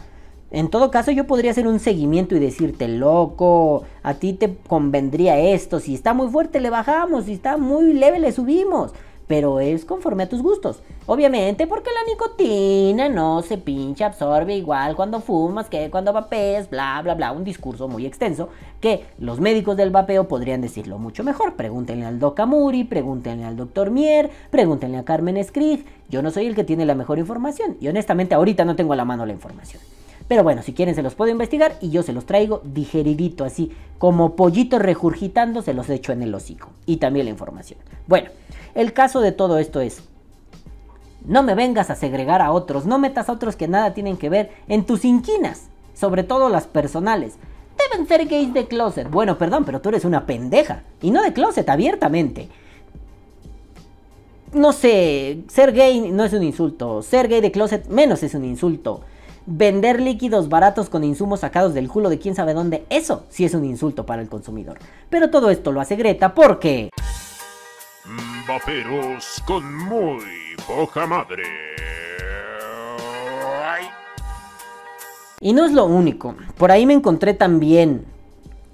En todo caso, yo podría hacer un seguimiento y decirte, loco, a ti te convendría esto. Si está muy fuerte, le bajamos. Si está muy leve, le subimos pero es conforme a tus gustos. Obviamente porque la nicotina no se pinche absorbe igual cuando fumas que cuando vapeas, bla, bla, bla. Un discurso muy extenso que los médicos del vapeo podrían decirlo mucho mejor. Pregúntenle al Doc Amuri, pregúntenle al Dr. Mier, pregúntenle a Carmen Skrig. Yo no soy el que tiene la mejor información y honestamente ahorita no tengo a la mano la información. Pero bueno, si quieren se los puedo investigar y yo se los traigo digeridito así, como pollito regurgitando, se los echo en el hocico. Y también la información. Bueno, el caso de todo esto es, no me vengas a segregar a otros, no metas a otros que nada tienen que ver en tus inquinas, sobre todo las personales. Deben ser gays de closet. Bueno, perdón, pero tú eres una pendeja. Y no de closet, abiertamente. No sé, ser gay no es un insulto. Ser gay de closet menos es un insulto. Vender líquidos baratos con insumos sacados del culo de quién sabe dónde, eso sí es un insulto para el consumidor. Pero todo esto lo hace Greta porque... Vaperos con muy poca madre. Y no es lo único, por ahí me encontré también.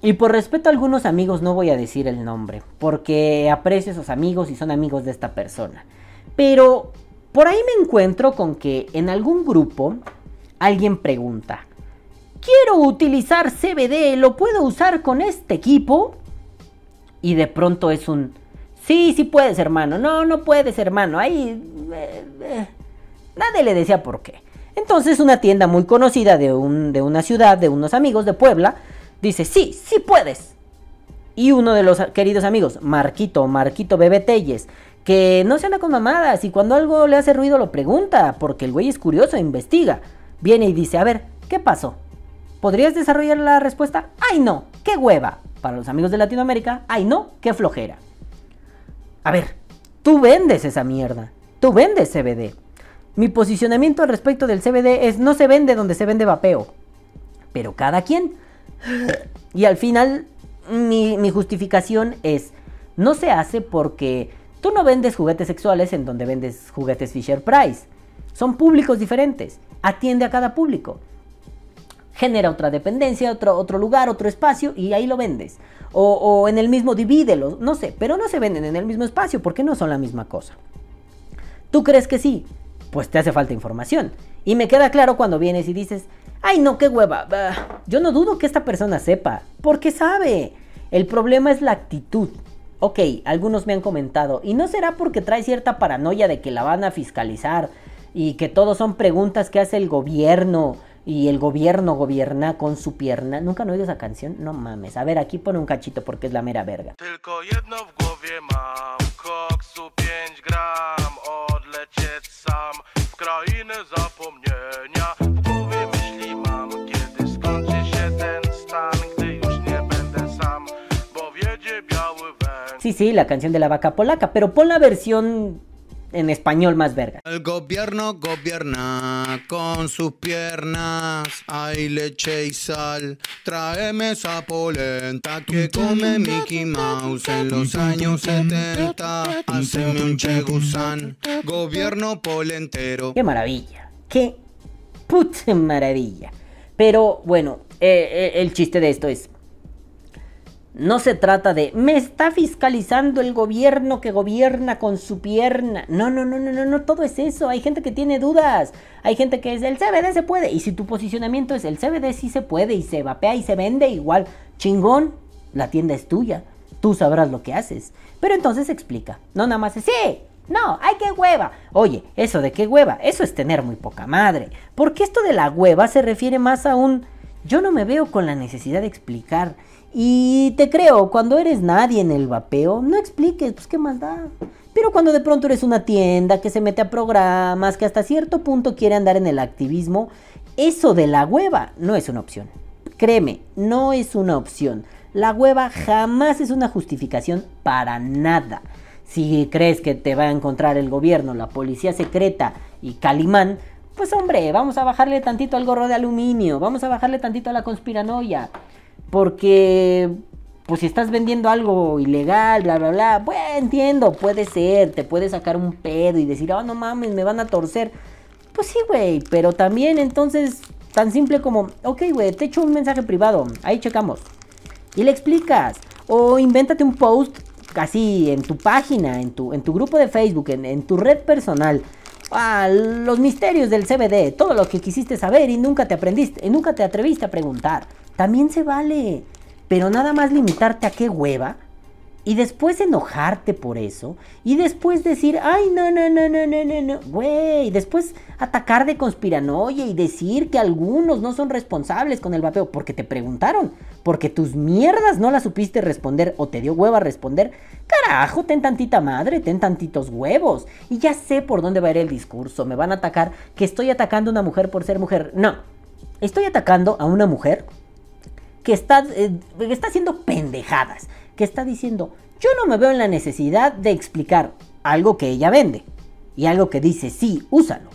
Y por respeto a algunos amigos no voy a decir el nombre, porque aprecio a esos amigos y son amigos de esta persona. Pero por ahí me encuentro con que en algún grupo alguien pregunta, quiero utilizar CBD, ¿lo puedo usar con este equipo? Y de pronto es un, Sí, sí puedes, hermano. No, no puedes, hermano. Ahí... Eh, eh, nadie le decía por qué. Entonces una tienda muy conocida de, un, de una ciudad, de unos amigos de Puebla, dice, sí, sí puedes. Y uno de los queridos amigos, Marquito, Marquito Bebé Telles, que no se anda con mamadas y cuando algo le hace ruido lo pregunta, porque el güey es curioso e investiga. Viene y dice, a ver, ¿qué pasó? ¿Podrías desarrollar la respuesta? ¡Ay no! ¡Qué hueva! Para los amigos de Latinoamérica, ¡ay no! ¡Qué flojera! A ver, tú vendes esa mierda. Tú vendes CBD. Mi posicionamiento al respecto del CBD es no se vende donde se vende vapeo. Pero cada quien. Y al final, mi, mi justificación es, no se hace porque tú no vendes juguetes sexuales en donde vendes juguetes Fisher Price. Son públicos diferentes. Atiende a cada público genera otra dependencia, otro, otro lugar, otro espacio y ahí lo vendes. O, en el mismo divídelo, no sé, pero no se venden en el mismo espacio porque no son la misma cosa. ¿Tú crees que sí? Pues te hace falta información. Y me queda claro cuando vienes y dices, ay no, qué hueva. Yo no dudo que esta persona sepa, porque sabe. El problema es la actitud. Ok, algunos me han comentado, ¿y no será porque trae cierta paranoia de que la van a fiscalizar y que todo son preguntas que hace el gobierno y el gobierno gobierna con su pierna. ¿Nunca han oído esa canción? No mames. A ver, aquí pone un cachito porque es la mera verga. Sí, sí, la canción de la vaca polaca, pero pon la versión en español más verga. El gobierno gobierna con sus piernas, hay leche y sal. Tráeme esa polenta que come Mickey Mouse en los años 70. Haceme un chegusán, gobierno polentero. Qué maravilla, qué puta maravilla. Pero bueno, eh, eh, el chiste de esto es no se trata de me está fiscalizando el gobierno que gobierna con su pierna. No, no, no, no, no, no, todo es eso. Hay gente que tiene dudas. Hay gente que es el CBD se puede. Y si tu posicionamiento es el CBD sí se puede y se vapea y se vende igual, chingón, la tienda es tuya. Tú sabrás lo que haces. Pero entonces explica. No nada más es sí. No, hay que hueva. Oye, eso de qué hueva, eso es tener muy poca madre. Porque esto de la hueva se refiere más a un yo no me veo con la necesidad de explicar y te creo, cuando eres nadie en el vapeo, no expliques, pues qué más da. Pero cuando de pronto eres una tienda que se mete a programas, que hasta cierto punto quiere andar en el activismo, eso de la hueva no es una opción. Créeme, no es una opción. La hueva jamás es una justificación para nada. Si crees que te va a encontrar el gobierno, la policía secreta y Calimán, pues hombre, vamos a bajarle tantito al gorro de aluminio, vamos a bajarle tantito a la conspiranoia. Porque pues si estás vendiendo algo ilegal, bla, bla, bla, pues entiendo, puede ser, te puede sacar un pedo y decir, oh, no mames, me van a torcer. Pues sí, güey, pero también entonces, tan simple como, ok, güey, te echo un mensaje privado, ahí checamos. Y le explicas, o invéntate un post así en tu página, en tu, en tu grupo de Facebook, en, tu red personal. Los misterios del CBD, todo lo que quisiste saber y nunca te aprendiste, y nunca te atreviste a preguntar. También se vale. Pero nada más limitarte a qué hueva. Y después enojarte por eso. Y después decir, ay, no, no, no, no, no, no, no. Güey. Después atacar de conspiranoia y decir que algunos no son responsables con el vapeo. Porque te preguntaron. Porque tus mierdas no las supiste responder o te dio hueva responder. Carajo, ten tantita madre, ten tantitos huevos. Y ya sé por dónde va a ir el discurso. Me van a atacar que estoy atacando a una mujer por ser mujer. No. Estoy atacando a una mujer que está, eh, está haciendo pendejadas, que está diciendo, yo no me veo en la necesidad de explicar algo que ella vende y algo que dice, sí, úsalo.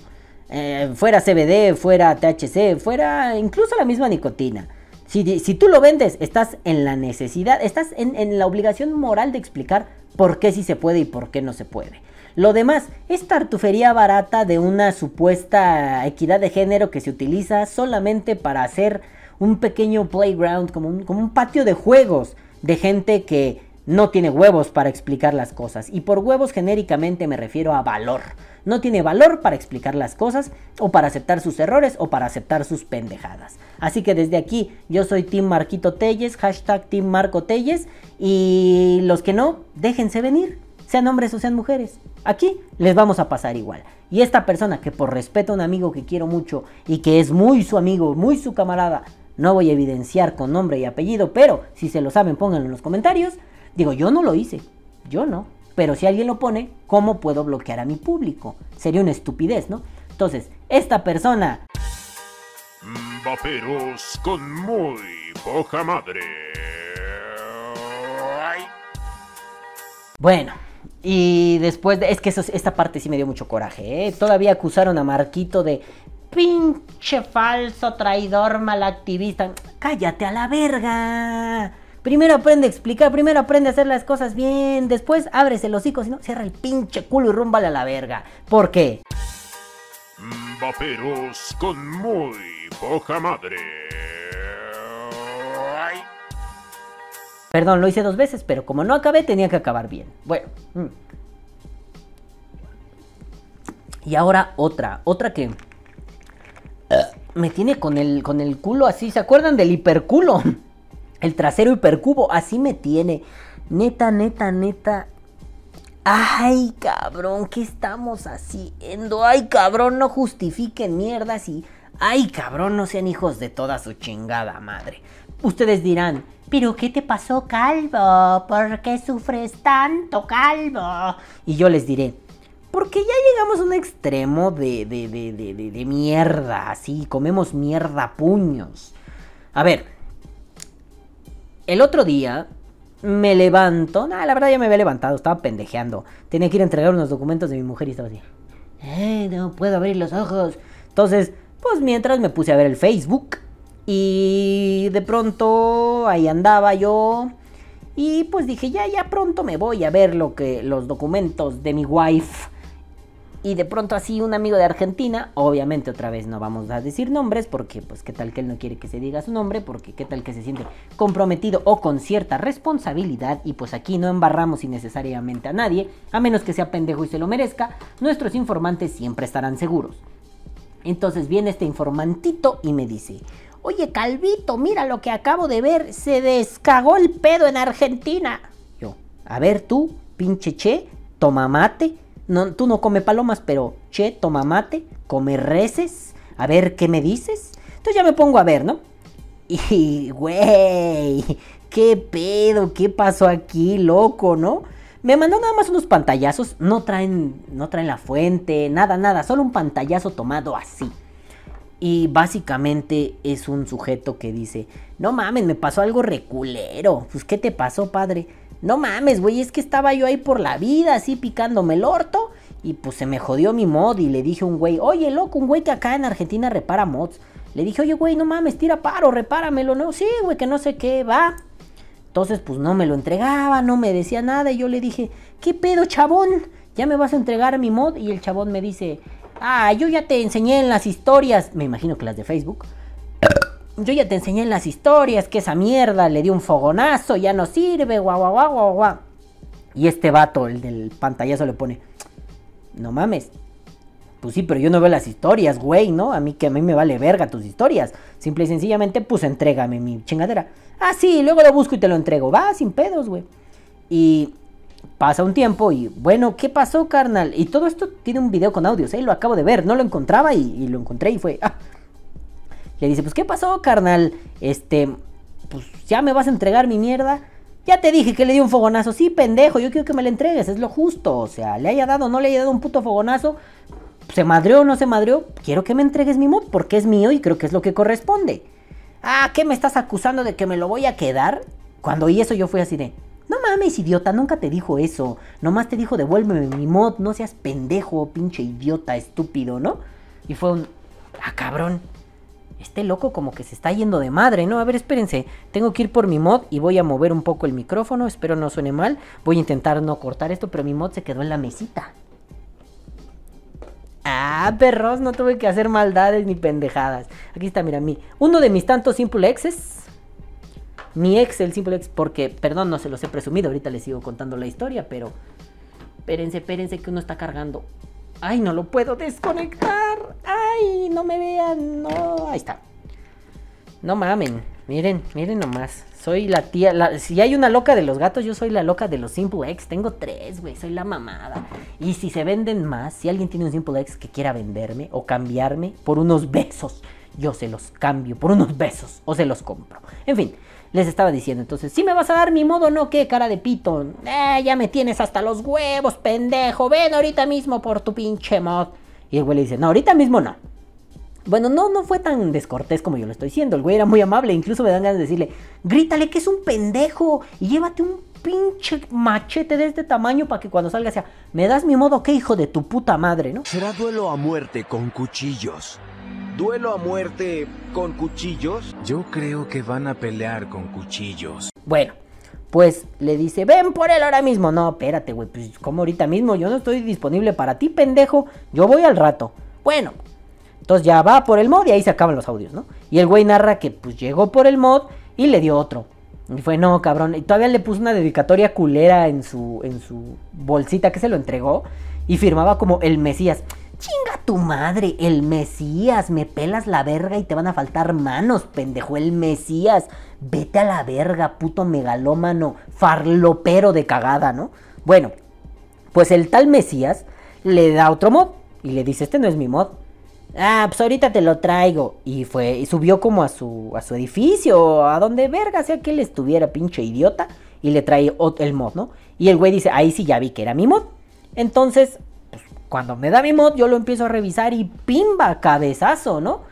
Eh, fuera CBD, fuera THC, fuera incluso la misma nicotina. Si, tú lo vendes, estás en la necesidad, estás en, en la obligación moral de explicar por qué sí se puede y por qué no se puede. Lo demás es tartufería barata de una supuesta equidad de género que se utiliza solamente para hacer un pequeño playground, como un, como un patio de juegos de gente que no tiene huevos para explicar las cosas. Y por huevos genéricamente me refiero a valor. No tiene valor para explicar las cosas o para aceptar sus errores o para aceptar sus pendejadas. Así que desde aquí yo soy Team Marquito Telles, hashtag Team Marco. Y los que no, déjense venir, sean hombres o sean mujeres. Aquí les vamos a pasar igual. Y esta persona que por respeto a un amigo que quiero mucho y que es muy su amigo, muy su camarada, no voy a evidenciar con nombre y apellido, pero si se lo saben pónganlo en los comentarios. Digo, yo no lo hice, yo no. Pero si alguien lo pone, ¿cómo puedo bloquear a mi público? Sería una estupidez, ¿no? Entonces, esta persona... Vaperos con muy poca madre. Bueno, y después de... Es que esta parte sí me dio mucho coraje, ¿eh? Todavía acusaron a Marquito de pinche falso traidor malactivista. Cállate a la verga. Primero aprende a explicar, primero aprende a hacer las cosas bien, después ábrese los hocico, si no, cierra el pinche culo y rúmbale a la verga. ¿Por qué? Vaperos con muy poca madre. Perdón, lo hice dos veces, pero como no acabé, tenía que acabar bien. Bueno. Mm. Y ahora otra, otra que me tiene con el, con el culo así. ¿Se acuerdan del hiperculo? El trasero hipercubo, así me tiene. Neta, neta, neta. Ay, cabrón, ¿qué estamos haciendo? Ay, cabrón, no justifiquen mierdas y... Ay, cabrón, no sean hijos de toda su chingada madre. Ustedes dirán, ¿pero qué te pasó, calvo? ¿Por qué sufres tanto, calvo? Y yo les diré, porque ya llegamos a un extremo de, de, de, de, de mierda, así, comemos mierda puños. A ver, el otro día me levanto, nah, la verdad ya me había levantado, estaba pendejeando. Tenía que ir a entregar unos documentos de mi mujer y estaba así. Eh, no puedo abrir los ojos. Entonces, pues mientras me puse a ver el Facebook y de pronto ahí andaba yo y pues dije, ya ya pronto me voy a ver lo que los documentos de mi wife y de pronto así un amigo de Argentina, obviamente otra vez no vamos a decir nombres porque pues qué tal que él no quiere que se diga su nombre, porque qué tal que se siente comprometido o con cierta responsabilidad y pues aquí no embarramos innecesariamente a nadie, a menos que sea pendejo y se lo merezca, nuestros informantes siempre estarán seguros. Entonces viene este informantito y me dice, oye Calvito, mira lo que acabo de ver, se descagó el pedo en Argentina. Yo, a ver tú, pinche che, toma mate, no, tú no come palomas, pero che, toma mate, come reces, a ver qué me dices. Entonces ya me pongo a ver, ¿no? Y, güey, qué pedo, qué pasó aquí, loco, ¿no? Me mandó nada más unos pantallazos, no traen, no traen la fuente, nada, nada, solo un pantallazo tomado así. Y básicamente es un sujeto que dice, no mames, me pasó algo reculero. Pues, ¿qué te pasó, padre? No mames, güey, es que estaba yo ahí por la vida, así picándome el orto. Y pues se me jodió mi mod y le dije a un güey, oye, loco, un güey que acá en Argentina repara mods. Le dije, oye, güey, no mames, tira paro, repáramelo, no, sí, güey, que no sé qué, va. Entonces, pues no me lo entregaba, no me decía nada. Y yo le dije, ¿qué pedo, chabón? ¿Ya me vas a entregar mi mod? Y el chabón me dice, ah, yo ya te enseñé en las historias. Me imagino que las de Facebook. Yo ya te enseñé en las historias que esa mierda le dio un fogonazo, ya no sirve, guau, guau, guau, guau, guau. Y este vato, el del pantallazo, le pone, no mames. Pues sí, pero yo no veo las historias, güey, ¿no? A mí que a mí me vale verga tus historias. Simple y sencillamente, pues entrégame mi chingadera. Ah, sí, luego lo busco y te lo entrego. Va, sin pedos, güey. Y pasa un tiempo y, bueno, ¿qué pasó, carnal? Y todo esto tiene un video con audios, ¿eh? Lo acabo de ver, no lo encontraba y, y lo encontré y fue, ah. Le dice, pues, ¿qué pasó, carnal? Este, pues, ¿ya me vas a entregar mi mierda? Ya te dije que le di un fogonazo. Sí, pendejo, yo quiero que me la entregues, es lo justo. O sea, le haya dado o no le haya dado un puto fogonazo. Se madreó o no se madreó. Quiero que me entregues mi mod porque es mío y creo que es lo que corresponde. Ah, ¿qué me estás acusando de que me lo voy a quedar? Cuando oí eso yo fui así de... No mames, idiota, nunca te dijo eso. Nomás te dijo devuélveme mi mod, no seas pendejo, pinche idiota, estúpido, ¿no? Y fue un... Ah, cabrón. Este loco como que se está yendo de madre, ¿no? A ver, espérense. Tengo que ir por mi mod y voy a mover un poco el micrófono. Espero no suene mal. Voy a intentar no cortar esto, pero mi mod se quedó en la mesita. Ah, perros, no tuve que hacer maldades ni pendejadas. Aquí está, mira, mi, uno de mis tantos Simple X's. Mi ex, el Simple X, porque, perdón, no se los he presumido. Ahorita les sigo contando la historia, pero. Espérense, espérense que uno está cargando. Ay, no lo puedo desconectar. Ay, no me vean. No, ahí está. No mamen. Miren, miren nomás. Soy la tía. la- si hay una loca de los gatos, yo soy la loca de los Simple X. Tengo tres, güey. Soy la mamada. Y si se venden más, si alguien tiene un Simple X que quiera venderme o cambiarme por unos besos, yo se los cambio por unos besos o se los compro. En fin, les estaba diciendo entonces, ¿sí me vas a dar mi modo no? ¿Qué cara de pito? Eh, ya me tienes hasta los huevos, pendejo. Ven ahorita mismo por tu pinche mod. Y el güey le dice, no, ahorita mismo no. Bueno, no, no fue tan descortés como yo lo estoy diciendo. El güey era muy amable. Incluso me dan ganas de decirle, grítale que es un pendejo y llévate un pinche machete de este tamaño para que cuando salga sea, me das mi modo, ¿qué hijo de tu puta madre, no? Será duelo a muerte con cuchillos. ¿Duelo a muerte con cuchillos? Yo creo que van a pelear con cuchillos. Bueno, pues le dice, ven por él ahora mismo. No, espérate, güey, pues como ahorita mismo, yo no estoy disponible para ti, pendejo. Yo voy al rato. Bueno, entonces ya va por el mod y ahí se acaban los audios, ¿no? Y el güey narra que pues llegó por el mod y le dio otro. Y fue, no, cabrón. Y todavía le puso una dedicatoria culera en su, en su bolsita que se lo entregó. Y firmaba como el Mesías. Chinga tu madre, el Mesías. Me pelas la verga y te van a faltar manos, pendejo. El Mesías. Vete a la verga, puto megalómano. Farlopero de cagada, ¿no? Bueno, pues el tal Mesías le da otro mod. Y le dice, este no es mi mod. Ah, pues ahorita te lo traigo. Y fue, y subió como a su, a su edificio, a donde verga sea que él estuviera, pinche idiota. Y le trae el mod, ¿no? Y el güey dice, ahí sí ya vi que era mi mod. Entonces, cuando me da mi mod, yo lo empiezo a revisar y pimba, cabezazo, ¿no?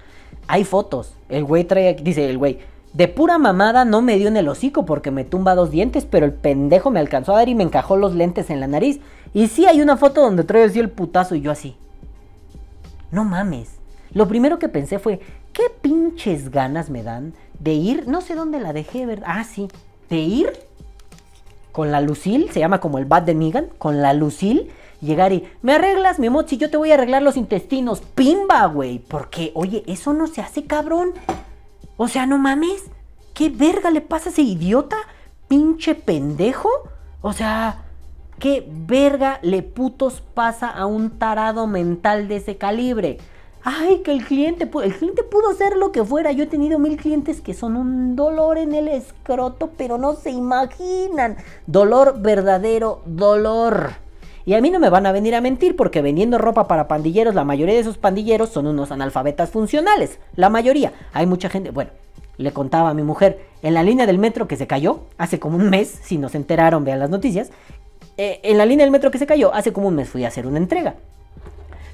Hay fotos. El güey trae, dice el güey, de pura mamada no me dio en el hocico porque me tumba dos dientes, pero el pendejo me alcanzó a dar y me encajó los lentes en la nariz. Y sí hay una foto donde trae así el putazo y yo así. No mames. Lo primero que pensé fue, ¿qué pinches ganas me dan de ir? No sé dónde la dejé, ¿verdad? Ah, sí. De ir con la Lucille, se llama como el Bat de Negan, con la Lucille, llegar y, ¿me arreglas mi mod? Si yo te voy a arreglar los intestinos, pimba, güey. Porque, oye, eso no se hace, cabrón. O sea, no mames. ¿Qué verga le pasa a ese idiota? Pinche pendejo. O sea, ¿qué verga le putos pasa a un tarado mental de ese calibre? Ay, que el cliente, el cliente pudo hacer lo que fuera. Yo he tenido mil clientes que son un dolor en el escroto, pero no se imaginan. Dolor verdadero, dolor. Y a mí no me van a venir a mentir porque vendiendo ropa para pandilleros, la mayoría de esos pandilleros son unos analfabetas funcionales. La mayoría. Hay mucha gente. Bueno, le contaba a mi mujer en la línea del metro que se cayó hace como un mes. Si nos enteraron, vean las noticias. Eh, en la línea del metro que se cayó hace como un mes fui a hacer una entrega.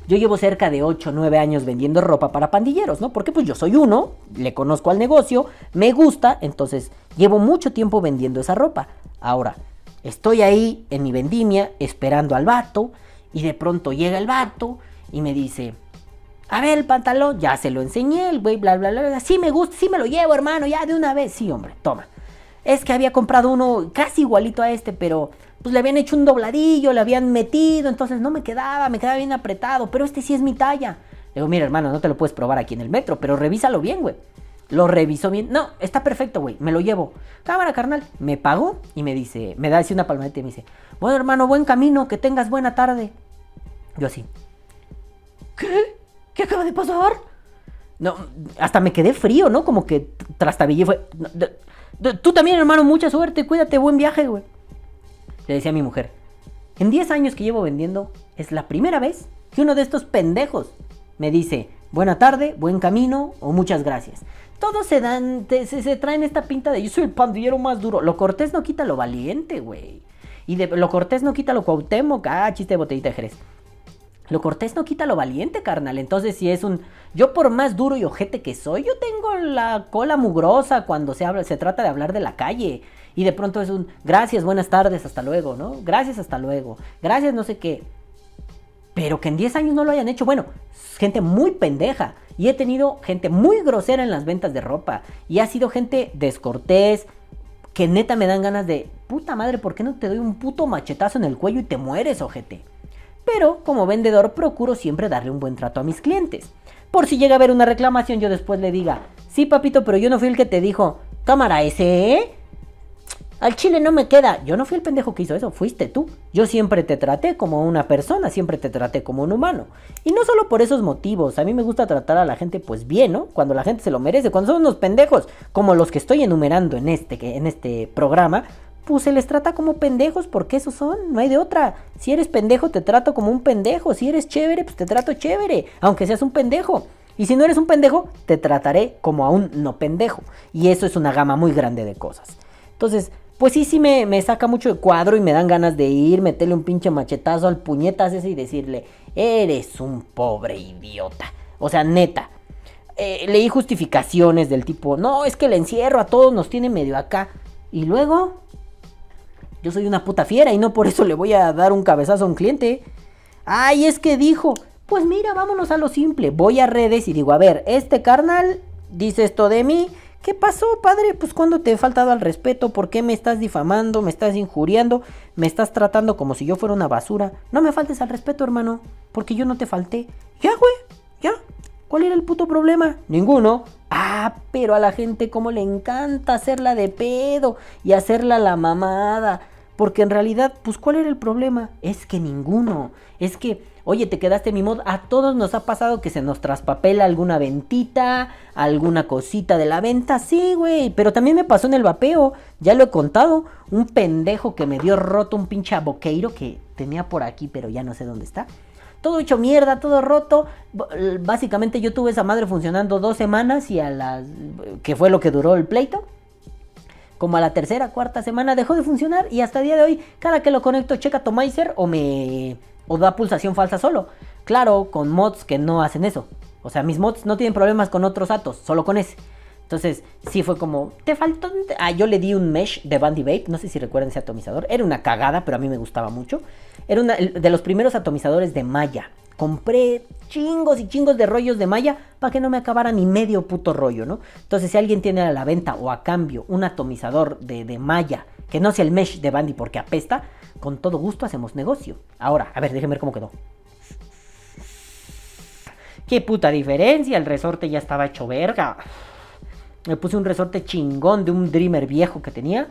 Yo llevo cerca de 8 o 9 años vendiendo ropa para pandilleros, ¿no? Porque pues yo soy uno, le conozco al negocio, me gusta, entonces llevo mucho tiempo vendiendo esa ropa. Ahora, estoy ahí en mi vendimia esperando al vato y de pronto llega el vato y me dice, a ver el pantalón, ya se lo enseñé, el güey, bla, bla, bla, bla, sí me gusta, sí me lo llevo, hermano, ya de una vez, sí, hombre, toma. es que había comprado uno casi igualito a este, pero pues le habían hecho un dobladillo, le habían metido, entonces no me quedaba, me quedaba bien apretado, pero este sí es mi talla. Le digo, mira hermano, no te lo puedes probar aquí en el metro, pero revísalo bien, güey. Lo revisó bien. No, está perfecto, güey. Me lo llevo. Cámara, carnal. Me pagó y me dice, me da así una palmadita y me dice, bueno, hermano, buen camino, que tengas buena tarde. Yo así. ¿Qué? ¿Qué acaba de pasar? No, hasta me quedé frío, ¿no? Como que trastabillé. Fue. "No, de- de- tú también, hermano, mucha suerte. Cuídate, buen viaje, güey. Le decía a mi mujer. En 10 años que llevo vendiendo, es la primera vez que uno de estos pendejos me dice buena tarde, buen camino o muchas gracias. Todos se dan, se, se traen esta pinta de yo soy el pandillero más duro. Lo cortés no quita lo valiente, güey. Y de, lo cortés no quita lo cuauhtémoc. Ah, chiste de botellita de Jerez. Lo cortés no quita lo valiente, carnal. Entonces, si es un. Yo, por más duro y ojete que soy, yo tengo la cola mugrosa cuando se, habla, se trata de hablar de la calle. Y de pronto es un. Gracias, buenas tardes, hasta luego, ¿no? Gracias, hasta luego. Gracias, no sé qué. Pero que en 10 años no lo hayan hecho. Bueno, gente muy pendeja. Y he tenido gente muy grosera en las ventas de ropa. Y ha sido gente descortés. Que neta me dan ganas de. Puta madre, ¿por qué no te doy un puto machetazo en el cuello y te mueres, ojete? Pero como vendedor procuro siempre darle un buen trato a mis clientes. Por si llega a haber una reclamación, yo después le diga, sí papito, pero yo no fui el que te dijo, cámara ese, ¿eh? Al chile no me queda. Yo no fui el pendejo que hizo eso, fuiste tú. Yo siempre te traté como una persona, siempre te traté como un humano. Y no solo por esos motivos, a mí me gusta tratar a la gente pues bien, ¿no? Cuando la gente se lo merece, cuando son unos pendejos, como los que estoy enumerando en este, en este programa, pues se les trata como pendejos porque esos son, no hay de otra. Si eres pendejo te trato como un pendejo, si eres chévere pues te trato chévere, aunque seas un pendejo. Y si no eres un pendejo, te trataré como a un no pendejo. Y eso es una gama muy grande de cosas. Entonces, pues sí, sí me, me saca mucho de cuadro y me dan ganas de ir, meterle un pinche machetazo al puñetas ese y decirle, eres un pobre idiota. O sea, neta. Eh, leí justificaciones del tipo, no, es que el encierro a todos nos tiene medio acá. Y luego, yo soy una puta fiera y no por eso le voy a dar un cabezazo a un cliente. Ay, es que dijo, pues mira, vámonos a lo simple. Voy a redes y digo, a ver, este carnal dice esto de mí. ¿Qué pasó, padre? Pues cuando te he faltado al respeto, ¿por qué me estás difamando, me estás injuriando, me estás tratando como si yo fuera una basura? No me faltes al respeto, hermano, porque yo no te falté. Ya, güey, ya. ¿Cuál era el puto problema? Ninguno. Ah, pero a la gente como le encanta hacerla de pedo y hacerla la mamada. Porque en realidad, pues, ¿cuál era el problema? Es que ninguno. Es que, oye, te quedaste mi mod. A todos nos ha pasado que se nos traspapela alguna ventita, alguna cosita de la venta. Sí, güey. Pero también me pasó en el vapeo. Ya lo he contado. Un pendejo que me dio roto un pinche boqueiro que tenía por aquí, pero ya no sé dónde está. Todo hecho mierda, todo roto. Básicamente yo tuve esa madre funcionando dos semanas y a las... que fue lo que duró el pleito. Como a la tercera, cuarta semana dejó de funcionar y hasta el día de hoy, cada que lo conecto, checa Tomizer o me. O da pulsación falsa solo. Claro, con mods que no hacen eso. O sea, mis mods no tienen problemas con otros atos, solo con ese. Entonces, sí fue como, te faltó. Ah, yo le di un mesh de Bandy Vape, no sé si recuerdan ese atomizador. Era una cagada, pero a mí me gustaba mucho. Era una, de los primeros atomizadores de malla. Compré chingos y chingos de rollos de malla para que no me acabara ni medio puto rollo, ¿no? Entonces, si alguien tiene a la venta o a cambio un atomizador de, de malla que no sea el mesh de Bandy porque apesta, con todo gusto hacemos negocio. Ahora, a ver, déjenme ver cómo quedó. Qué puta diferencia, el resorte ya estaba hecho verga. Me puse un resorte chingón de un Dreamer viejo que tenía.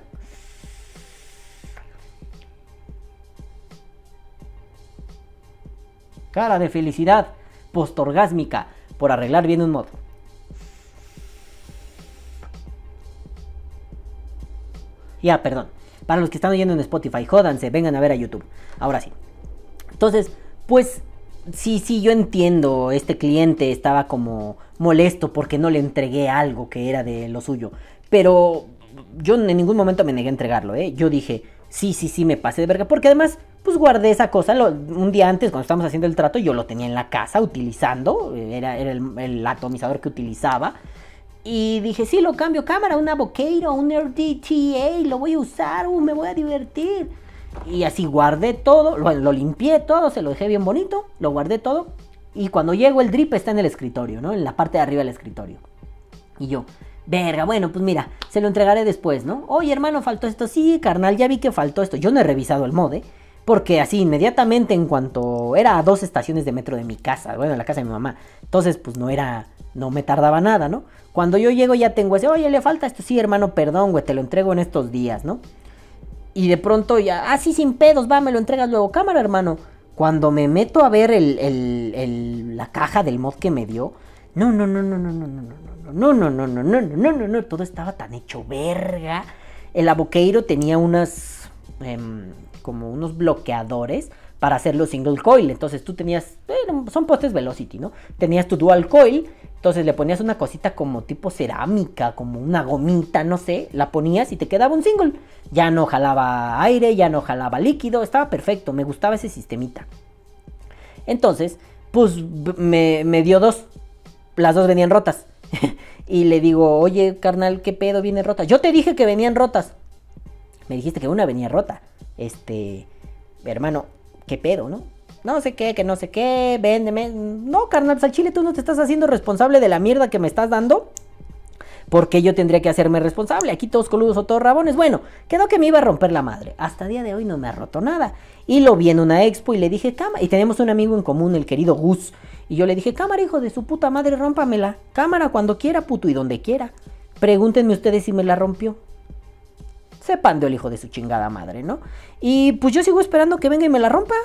Cara de felicidad postorgásmica por arreglar bien un mod. Ya, perdón. Para los que están oyendo en Spotify, jódanse, vengan a ver a YouTube. Ahora sí. Entonces, pues sí, sí, yo entiendo, este cliente estaba como molesto porque no le entregué algo que era de lo suyo. Pero yo en ningún momento me negué a entregarlo, ¿eh? Yo dije, sí, sí, sí, me pasé de verga. Porque además, pues guardé esa cosa lo- un día antes, cuando estábamos haciendo el trato, yo lo tenía en la casa utilizando. Era, era el atomizador que utilizaba. Y dije, sí, lo cambio cámara, una Boqueiro, un RDTA, lo voy a usar, uh, me voy a divertir. Y así guardé todo, lo, lo limpié todo, se lo dejé bien bonito, lo guardé todo. Y cuando llego el drip está en el escritorio, ¿no? En la parte de arriba del escritorio. Y yo, Verga, bueno, pues mira, se lo entregaré después, ¿no? Oye, hermano, faltó esto. Sí, carnal, ya vi que faltó esto. Yo no he revisado el mod. Porque así, inmediatamente, en cuanto era a dos estaciones de metro de mi casa, bueno, la casa de mi mamá. Entonces, pues no era, no me tardaba nada, ¿no? Cuando yo llego ya tengo ese, oye, le falta esto. Sí, hermano, perdón, güey, te lo entrego en estos días, ¿no? Y de pronto ya, ah, sí, sin pedos, va, me lo entregas luego. Cámara, hermano. Cuando me meto a ver el, la caja del mod que me dio, no, no, no, no, no, no, no, no, no, no, no, no, no, no, no, no, todo estaba tan hecho verga. El aboqueiro tenía unas, em, como unos bloqueadores para hacerlo single coil. Entonces tú tenías, bueno, son postes Velocity, ¿no? Tenías tu dual coil, entonces le ponías una cosita como tipo cerámica, como una gomita, no sé, la ponías y te quedaba un single. Ya no jalaba aire, ya no jalaba líquido, estaba perfecto, me gustaba ese sistemita. Entonces, pues me dio dos. Las dos venían rotas. y le digo, oye, carnal, ¿qué pedo viene rota? Yo te dije que venían rotas. Me dijiste que una venía rota. Este, hermano, ¿qué pedo, no? No sé qué, que no sé qué, véndeme. No, carnal, al chile tú no te estás haciendo responsable de la mierda que me estás dando. Porque yo tendría que hacerme responsable. Aquí todos coludos o todos rabones. Bueno, quedó que me iba a romper la madre. Hasta el día de hoy no me ha roto nada. Y lo vi en una expo y le dije, cámara. Y tenemos un amigo en común, el querido Gus. Y yo le dije, cámara, hijo de su puta madre, rómpamela. Cámara cuando quiera, puto, y donde quiera. Pregúntenme ustedes si me la rompió. Sepan del hijo de su chingada madre, ¿no? Y pues yo sigo esperando que venga y me la rompa.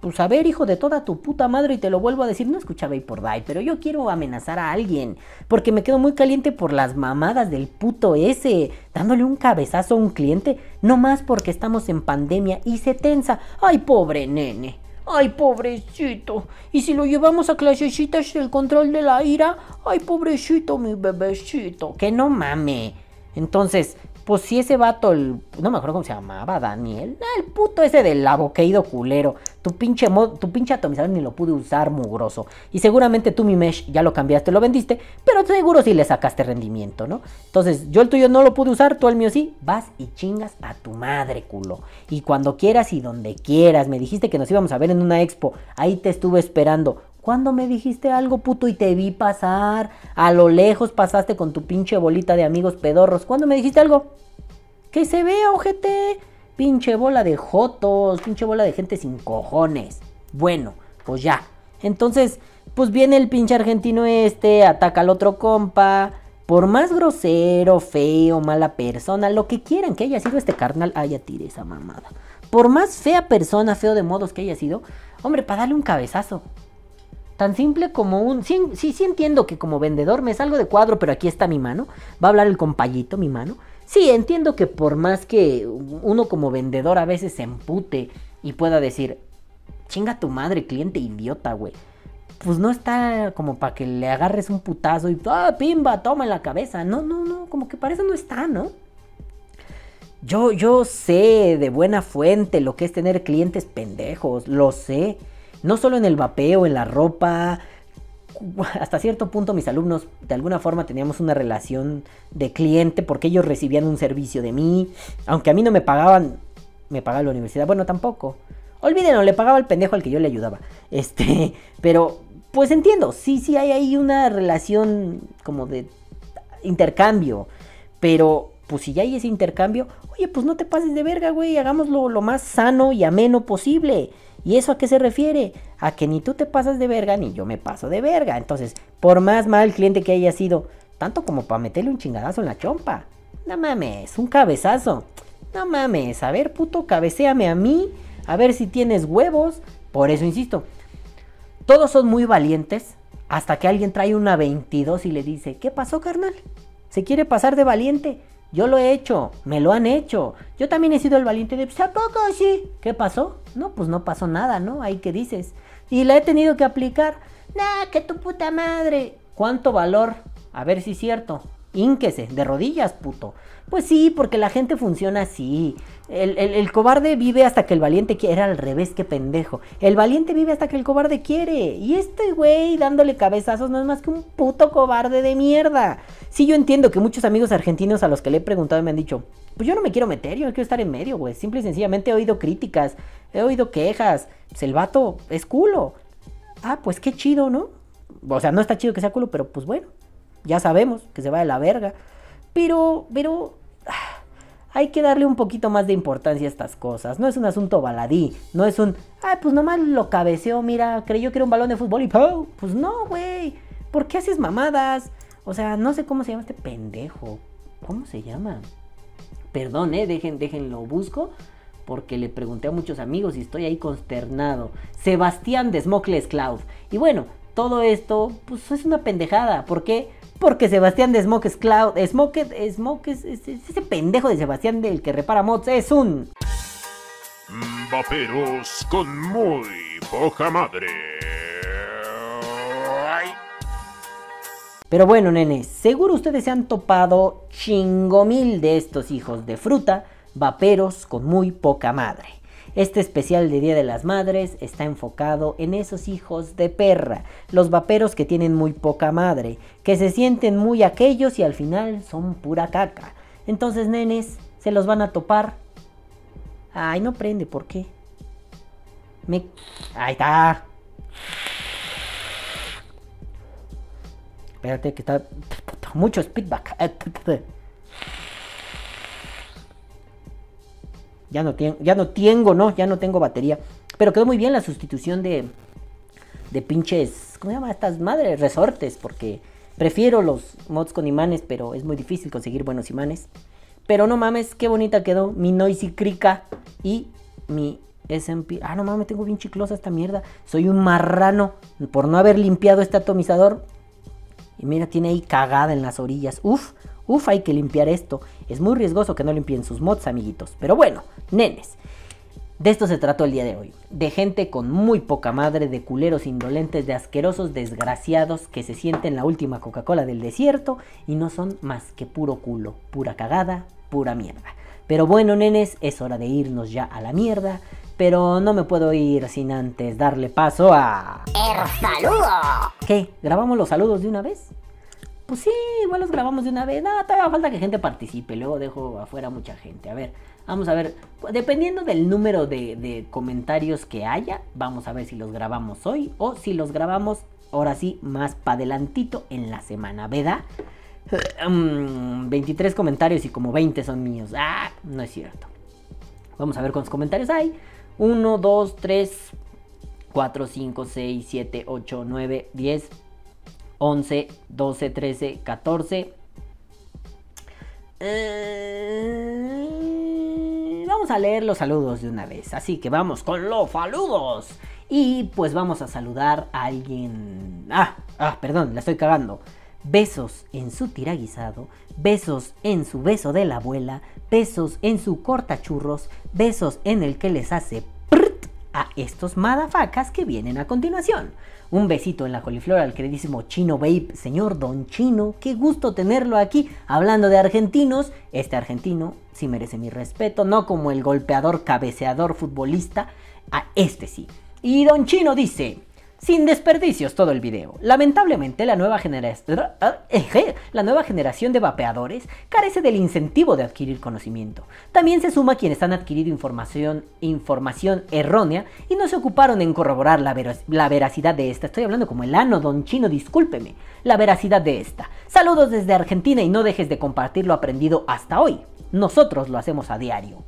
Pues a ver, hijo de toda tu puta madre, y te lo vuelvo a decir, no escuchaba por Die, pero yo quiero amenazar a alguien, porque me quedo muy caliente por las mamadas del puto ese, dándole un cabezazo a un cliente, no más porque estamos en pandemia y se tensa. Ay, pobre nene. Ay, pobrecito. Y si lo llevamos a clasecitas el control de la ira, ay, pobrecito, mi bebecito. Que no mame. Entonces, pues si ese vato, el, no me acuerdo cómo se llamaba, Daniel. Ah, el puto ese del aboqueído culero. Tu pinche, mod- tu pinche atomizador ni lo pude usar, mugroso. Y seguramente tú, mi mesh, ya lo cambiaste, lo vendiste. Pero seguro sí le sacaste rendimiento, ¿no? Entonces, yo el tuyo no lo pude usar, tú el mío sí. Vas y chingas a tu madre, culo. Y cuando quieras y donde quieras. Me dijiste que nos íbamos a ver en una expo. Ahí te estuve esperando. ¿Cuándo me dijiste algo, puto? Y te vi pasar. A lo lejos pasaste con tu pinche bolita de amigos pedorros. ¿Cuándo me dijiste algo? Que se vea, ojete. Pinche bola de jotos, pinche bola de gente sin cojones. Bueno, pues ya. Entonces, pues viene el pinche argentino este, ataca al otro compa. Por más grosero, feo, mala persona, lo que quieran que haya sido este carnal, ah, ya tiré esa mamada. Por más fea persona, feo de modos que haya sido, hombre, para darle un cabezazo. Tan simple como un... Sí, sí, entiendo que como vendedor me salgo de cuadro, pero aquí está mi mano. Va a hablar el compayito, mi mano. Sí, entiendo que por más que uno como vendedor a veces se empute y pueda decir, chinga tu madre, cliente idiota, güey. Pues no está como para que le agarres un putazo y, ah, pimba, toma en la cabeza. No, no, no, como que para eso no está, ¿no? Yo, yo sé de buena fuente lo que es tener clientes pendejos, lo sé. No solo en el vapeo, en la ropa. Hasta cierto punto mis alumnos de alguna forma teníamos una relación de cliente porque ellos recibían un servicio de mí. Aunque a mí no me pagaban, me pagaba la universidad. Bueno, tampoco. Olvídenlo, le pagaba el pendejo al que yo le ayudaba. Este, pero pues entiendo, sí, sí hay ahí una relación como de intercambio. Pero pues si ya hay ese intercambio, oye, pues no te pases de verga, güey, hagámoslo lo más sano y ameno posible. ¿Y eso a qué se refiere? A que ni tú te pasas de verga ni yo me paso de verga. Entonces, por más mal cliente que haya sido, tanto como para meterle un chingadazo en la chompa. No mames, un cabezazo. No mames, a ver, puto, cabeceame a mí, a ver si tienes huevos. Por eso insisto, todos son muy valientes hasta que alguien trae una 22 y le dice, ¿qué pasó, carnal? ¿Se quiere pasar de valiente? Yo lo he hecho, me lo han hecho. Yo también he sido el valiente de, pues, ¿a poco sí? ¿Qué pasó? No, pues no pasó nada, ¿no? Ahí que dices. Y la he tenido que aplicar. Nah, que tu puta madre. ¿Cuánto valor? A ver si es cierto. Ínquese, de rodillas, puto. Pues sí, porque la gente funciona así. El, el- el cobarde vive hasta que el valiente quiere. Era al revés, que pendejo. El valiente vive hasta que el cobarde quiere. Y este güey dándole cabezazos no es más que un puto cobarde de mierda. Sí, yo entiendo que muchos amigos argentinos a los que le he preguntado me han dicho, pues yo no me quiero meter, yo no quiero estar en medio, güey. Simple y sencillamente he oído críticas, he oído quejas. Pues el vato es culo. Ah, pues qué chido, ¿no? O sea, no está chido que sea culo, pero pues bueno, ya sabemos que se va de la verga. Pero, pero... ah, Hay que darle un poquito más de importancia a estas cosas. No es un asunto baladí. No es un... Ay, pues nomás lo cabeceó, mira. Creyó que era un balón de fútbol y... ¡pau! Pues no, güey. ¿Por qué haces mamadas? O sea, no sé cómo se llama este pendejo. ¿Cómo se llama? Perdón, eh, déjenlo busco. Porque le pregunté a muchos amigos y estoy ahí consternado. Sebastián de Smokles Cloud. Y bueno, todo esto, pues es una pendejada. ¿Por qué? Porque Sebastián de Smokes Cloud. Smoke, Smoke, es, es- es ese pendejo de Sebastián del que repara mods. Es un. Vaperos con muy poca madre. Pero bueno, nenes, seguro ustedes se han topado chingomil de estos hijos de fruta, vaperos con muy poca madre. Este especial de Día de las Madres está enfocado en esos hijos de perra, los vaperos que tienen muy poca madre, que se sienten muy aquellos y al final son pura caca. Entonces, nenes, se los van a topar. Ay, no prende, ¿por qué? Me... Ahí está. Espérate que está mucho speedback. Ya no tengo, ya no tengo, no, ya no tengo batería. Pero quedó muy bien la sustitución de de pinches, ¿cómo se llama estas madres? Resortes, porque prefiero los mods con imanes, pero es muy difícil conseguir buenos imanes. Pero no mames, qué bonita quedó mi Noisy Krika y mi SMP. Ah, no mames, tengo bien chiclosa esta mierda. Soy un marrano por no haber limpiado este atomizador. Y mira, tiene ahí cagada en las orillas. Uf, uf, hay que limpiar esto. Es muy riesgoso que no limpien sus mods, amiguitos. Pero bueno, nenes. De esto se trató el día de hoy. De gente con muy poca madre, de culeros indolentes, de asquerosos desgraciados que se sienten la última Coca-Cola del desierto y no son más que puro culo, pura cagada, pura mierda. Pero bueno, nenes, es hora de irnos ya a la mierda. Pero no me puedo ir sin antes darle paso a... El saludo. ¿Qué? ¿Grabamos los saludos de una vez? Pues sí, igual los grabamos de una vez. No, todavía falta que gente participe. Luego dejo afuera mucha gente. A ver, vamos a ver. Dependiendo del número de, comentarios que haya, vamos a ver si los grabamos hoy o si los grabamos ahora sí más para adelantito en la semana, ¿verdad? Mm, 23 comentarios y como 20 son míos. Ah, no es cierto. Vamos a ver cuántos comentarios hay. 1, 2, 3, 4, 5, 6, 7, 8, 9, 10, 11, 12, 13, 14. Eh, vamos a leer los saludos de una vez. Así que vamos con los saludos. Y pues vamos a saludar a alguien. Ah, ah, perdón, la estoy cagando. Besos en su tiraguisado, besos en su beso de la abuela, besos en su cortachurros, besos en el que les hace a estos madafacas que vienen a continuación. Un besito en la coliflor al queridísimo Chino Babe, señor Don Chino, qué gusto tenerlo aquí hablando de argentinos. Este argentino sí merece mi respeto, no como el golpeador cabeceador futbolista, a este sí. Y Don Chino dice, sin desperdicios todo el video. Lamentablemente la nueva, generación de vapeadores carece del incentivo de adquirir conocimiento. También se suma quienes han adquirido información, información errónea y no se ocuparon en corroborar la, la veracidad de esta. Estoy hablando como el ano, don chino, discúlpeme. La veracidad de esta. Saludos desde Argentina y no dejes de compartir lo aprendido hasta hoy. Nosotros lo hacemos a diario.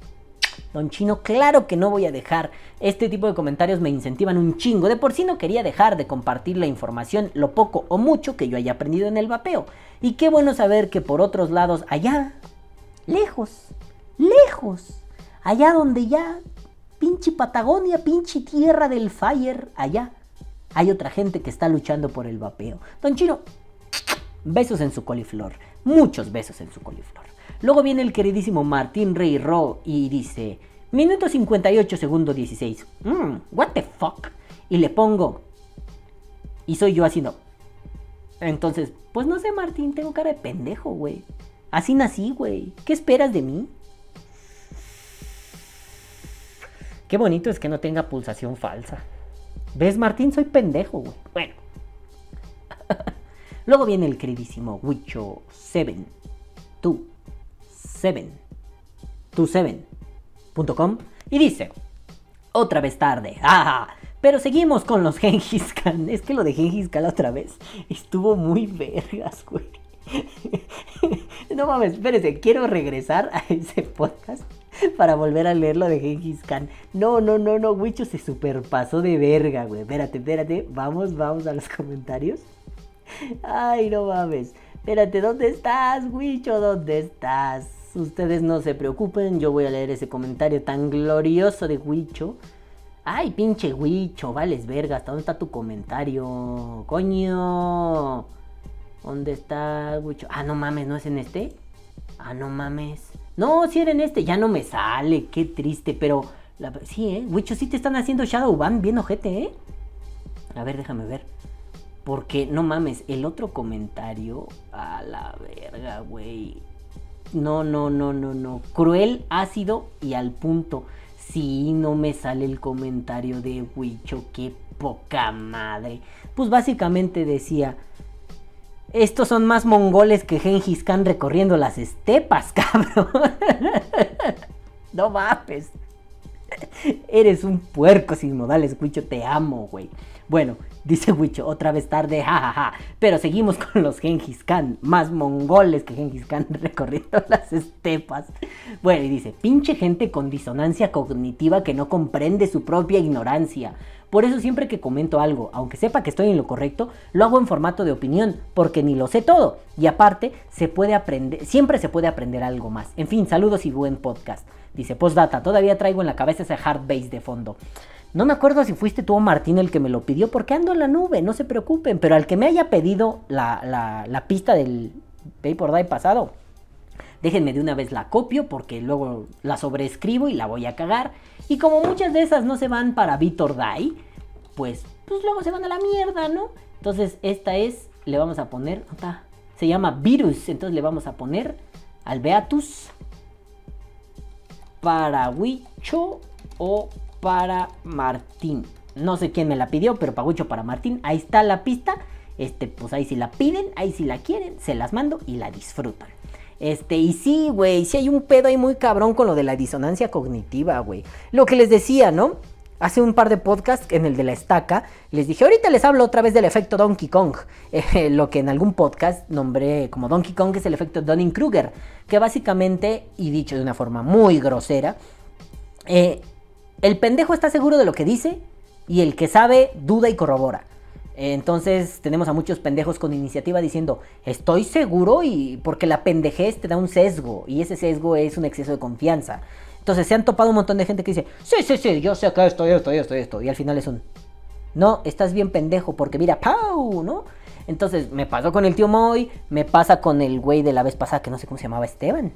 Don Chino, claro que no voy a dejar. Este tipo de comentarios me incentivan un chingo. De por sí no quería dejar de compartir la información, lo poco o mucho que yo haya aprendido en el vapeo. Y qué bueno saber que por otros lados, allá, lejos, lejos, allá donde ya, pinche Patagonia, pinche tierra del fire, allá, hay otra gente que está luchando por el vapeo. Don Chino, besos en su coliflor, muchos besos en su coliflor. Luego viene el queridísimo Martín Rey Ro y dice, minuto 58, segundo 16. Mmm, what the fuck. Y le pongo, y soy yo haciendo. Entonces, pues no sé, Martín, tengo cara de pendejo, güey. Así nací, güey. ¿Qué esperas de mí? Qué bonito es que no tenga pulsación falsa. ¿Ves, Martín? Soy pendejo, güey. Bueno. Luego viene el queridísimo Wicho 7. Tú. 7. Tú 7.com. Y dice. Otra vez tarde. ¡Ah! Pero seguimos con los Gengis Khan. Es que lo de Gengis Khan la otra vez estuvo muy vergas, güey. No mames, espérese, quiero regresar a ese podcast para volver a leer lo de Genghis Khan. No, no, no, no, Wicho se superpasó de verga, güey. Espérate, espérate, vamos, vamos a los comentarios. Ay, no mames. Espérate, ¿dónde estás, Wicho? ¿Dónde estás? Ustedes no se preocupen, yo voy a leer ese comentario tan glorioso de Wicho. Ay, pinche Wicho, vales verga, ¿hasta dónde está tu comentario? Coño. ¿Dónde está Wicho? Ah, no mames, ¿no es en este? Ah, no mames. No, si era en este, ya no me sale, qué triste, pero... La... Sí, ¿eh? Wicho, sí te están haciendo Shadowban bien ojete, ¿eh? A ver, déjame ver. Porque, no mames, el otro comentario... A la verga, güey. No, no, no, no, no. Cruel, ácido y al punto. Sí, no me sale el comentario de Wicho, qué poca madre. Pues básicamente decía, estos son más mongoles que Gengis Khan recorriendo las estepas, cabrón. no mames. Eres un puerco sin modales, Wicho, te amo, güey. Bueno, dice Wicho, otra vez tarde, jajaja. Pero seguimos con los Gengis Khan, más mongoles que Gengis Khan recorriendo las estepas. Bueno, y dice, pinche gente con disonancia cognitiva que no comprende su propia ignorancia. Por eso siempre que comento algo, aunque sepa que estoy en lo correcto, lo hago en formato de opinión, porque ni lo sé todo. Y aparte, se puede aprender, siempre se puede aprender algo más. En fin, saludos y buen podcast. Dice, postdata, todavía traigo en la cabeza ese hard base de fondo. No me acuerdo si fuiste tú o Martín el que me lo pidió, porque ando en la nube, no se preocupen. Pero al que me haya pedido la, la, pista del Paper Die pasado, déjenme de una vez la copio, porque luego la sobreescribo y la voy a cagar. Y como muchas de esas no se van para Vitor Die, pues, pues luego se van a la mierda, ¿no? Entonces, esta es, le vamos a poner, se llama Virus, entonces le vamos a poner al Beatus para Huicho o para Martín. No sé quién me la pidió, pero para Huicho para Martín. Ahí está la pista. Este, pues ahí si la piden, ahí si la quieren, se las mando y la disfrutan. Este, y sí, güey, sí hay un pedo ahí muy cabrón con lo de la disonancia cognitiva, güey. Lo que les decía, ¿no? Hace un par de podcasts en el de la estaca, les dije, ahorita les hablo otra vez del efecto Donkey Kong, eh, lo que en algún podcast nombré como Donkey Kong es el efecto Dunning-Kruger, que básicamente, y dicho de una forma muy grosera, eh, el pendejo está seguro de lo que dice y el que sabe duda y corrobora. Entonces tenemos a muchos pendejos con iniciativa diciendo, estoy seguro y porque la pendejez te da un sesgo y ese sesgo es un exceso de confianza. Entonces se han topado un montón de gente que dice, sí, sí, sí, yo sé que esto, esto, esto, esto. Y al final es un, no, estás bien pendejo porque mira, ¡pau! ¿No? Entonces me pasó con el tío Moy, me pasa con el güey de la vez pasada que no sé cómo se llamaba Esteban.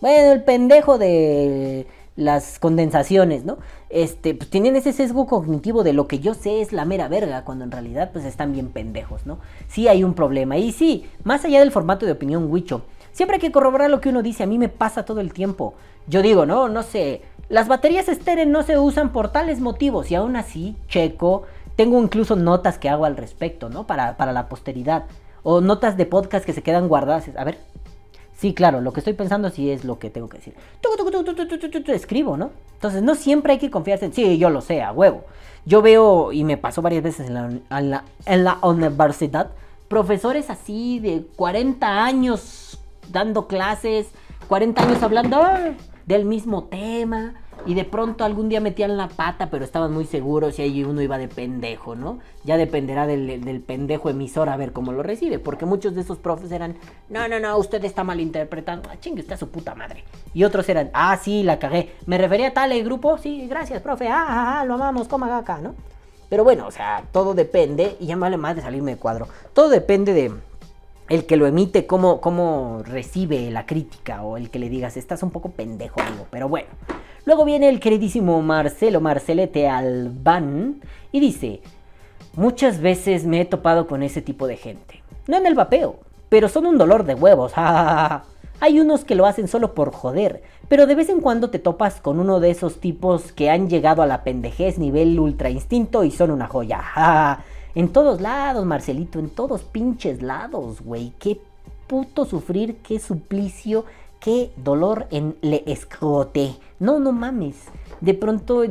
Bueno, el pendejo de las condensaciones, ¿no? Este, pues tienen ese sesgo cognitivo de lo que yo sé es la mera verga, cuando en realidad pues están bien pendejos, ¿no? Sí hay un problema. Y sí, más allá del formato de opinión Wicho, siempre hay que corroborar lo que uno dice, a mí me pasa todo el tiempo. Yo digo, no, no sé, las baterías esteren no se usan por tales motivos y aún así, checo, tengo incluso notas que hago al respecto, ¿no? Para, para la posteridad. O notas de podcast que se quedan guardadas. A ver, Sí, claro, lo que estoy pensando sí es lo que tengo que decir. Escribo, ¿no? Entonces, no siempre hay que confiarse en... Sí, yo lo sé, a huevo. Yo veo, y me pasó varias veces en la, en la universidad, profesores así de 40 años dando clases, 40 años hablando del mismo tema. Y de pronto algún día metían la pata, pero estaban muy seguros y ahí uno iba de pendejo, ¿no? Ya dependerá del, pendejo emisor a ver cómo lo recibe. Porque muchos de esos profes eran, no, no, no, usted está malinterpretando. Ah, chingue, usted a su puta madre. Y otros eran, ah, sí, la cagué. ¿Me refería a tal el grupo? Sí, gracias, profe. Ah, ah, ah lo amamos, coma acá, ¿no? Pero bueno, o sea, todo depende, y ya me vale más de salirme de cuadro. Todo depende de el que lo emite, cómo, cómo recibe la crítica, o el que le digas, estás un poco pendejo, amigo. Pero bueno. Luego viene el queridísimo Marcelo Marcelete Albán y dice, muchas veces me he topado con ese tipo de gente. No en el vapeo, pero son un dolor de huevos. Hay unos que lo hacen solo por joder, pero de vez en cuando te topas con uno de esos tipos que han llegado a la pendejez nivel ultra instinto y son una joya. En todos lados, Marcelito, en todos pinches lados, güey. Qué puto sufrir, qué suplicio, qué dolor en le escrote. No, no mames. De pronto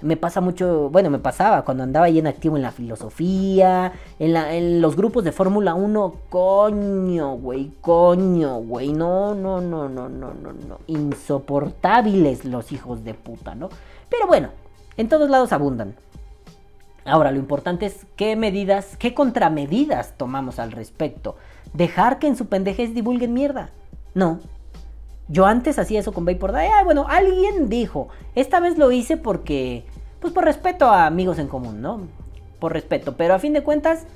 me pasa mucho, bueno, me pasaba cuando andaba ahí en activo en la filosofía, en, la- en los grupos de Fórmula 1, coño, güey, coño, güey, no, no, no, no, no, no, no, insoportables los hijos de puta, ¿no? Pero bueno, en todos lados abundan. Ahora, lo importante es qué medidas, qué contramedidas tomamos al respecto. Dejar que en su pendejez divulguen mierda. No. Yo antes hacía eso con Vapor Day. Ah, bueno, alguien dijo. Esta vez lo hice porque, pues por respeto a amigos en común, ¿no? Por respeto. Pero a fin de cuentas,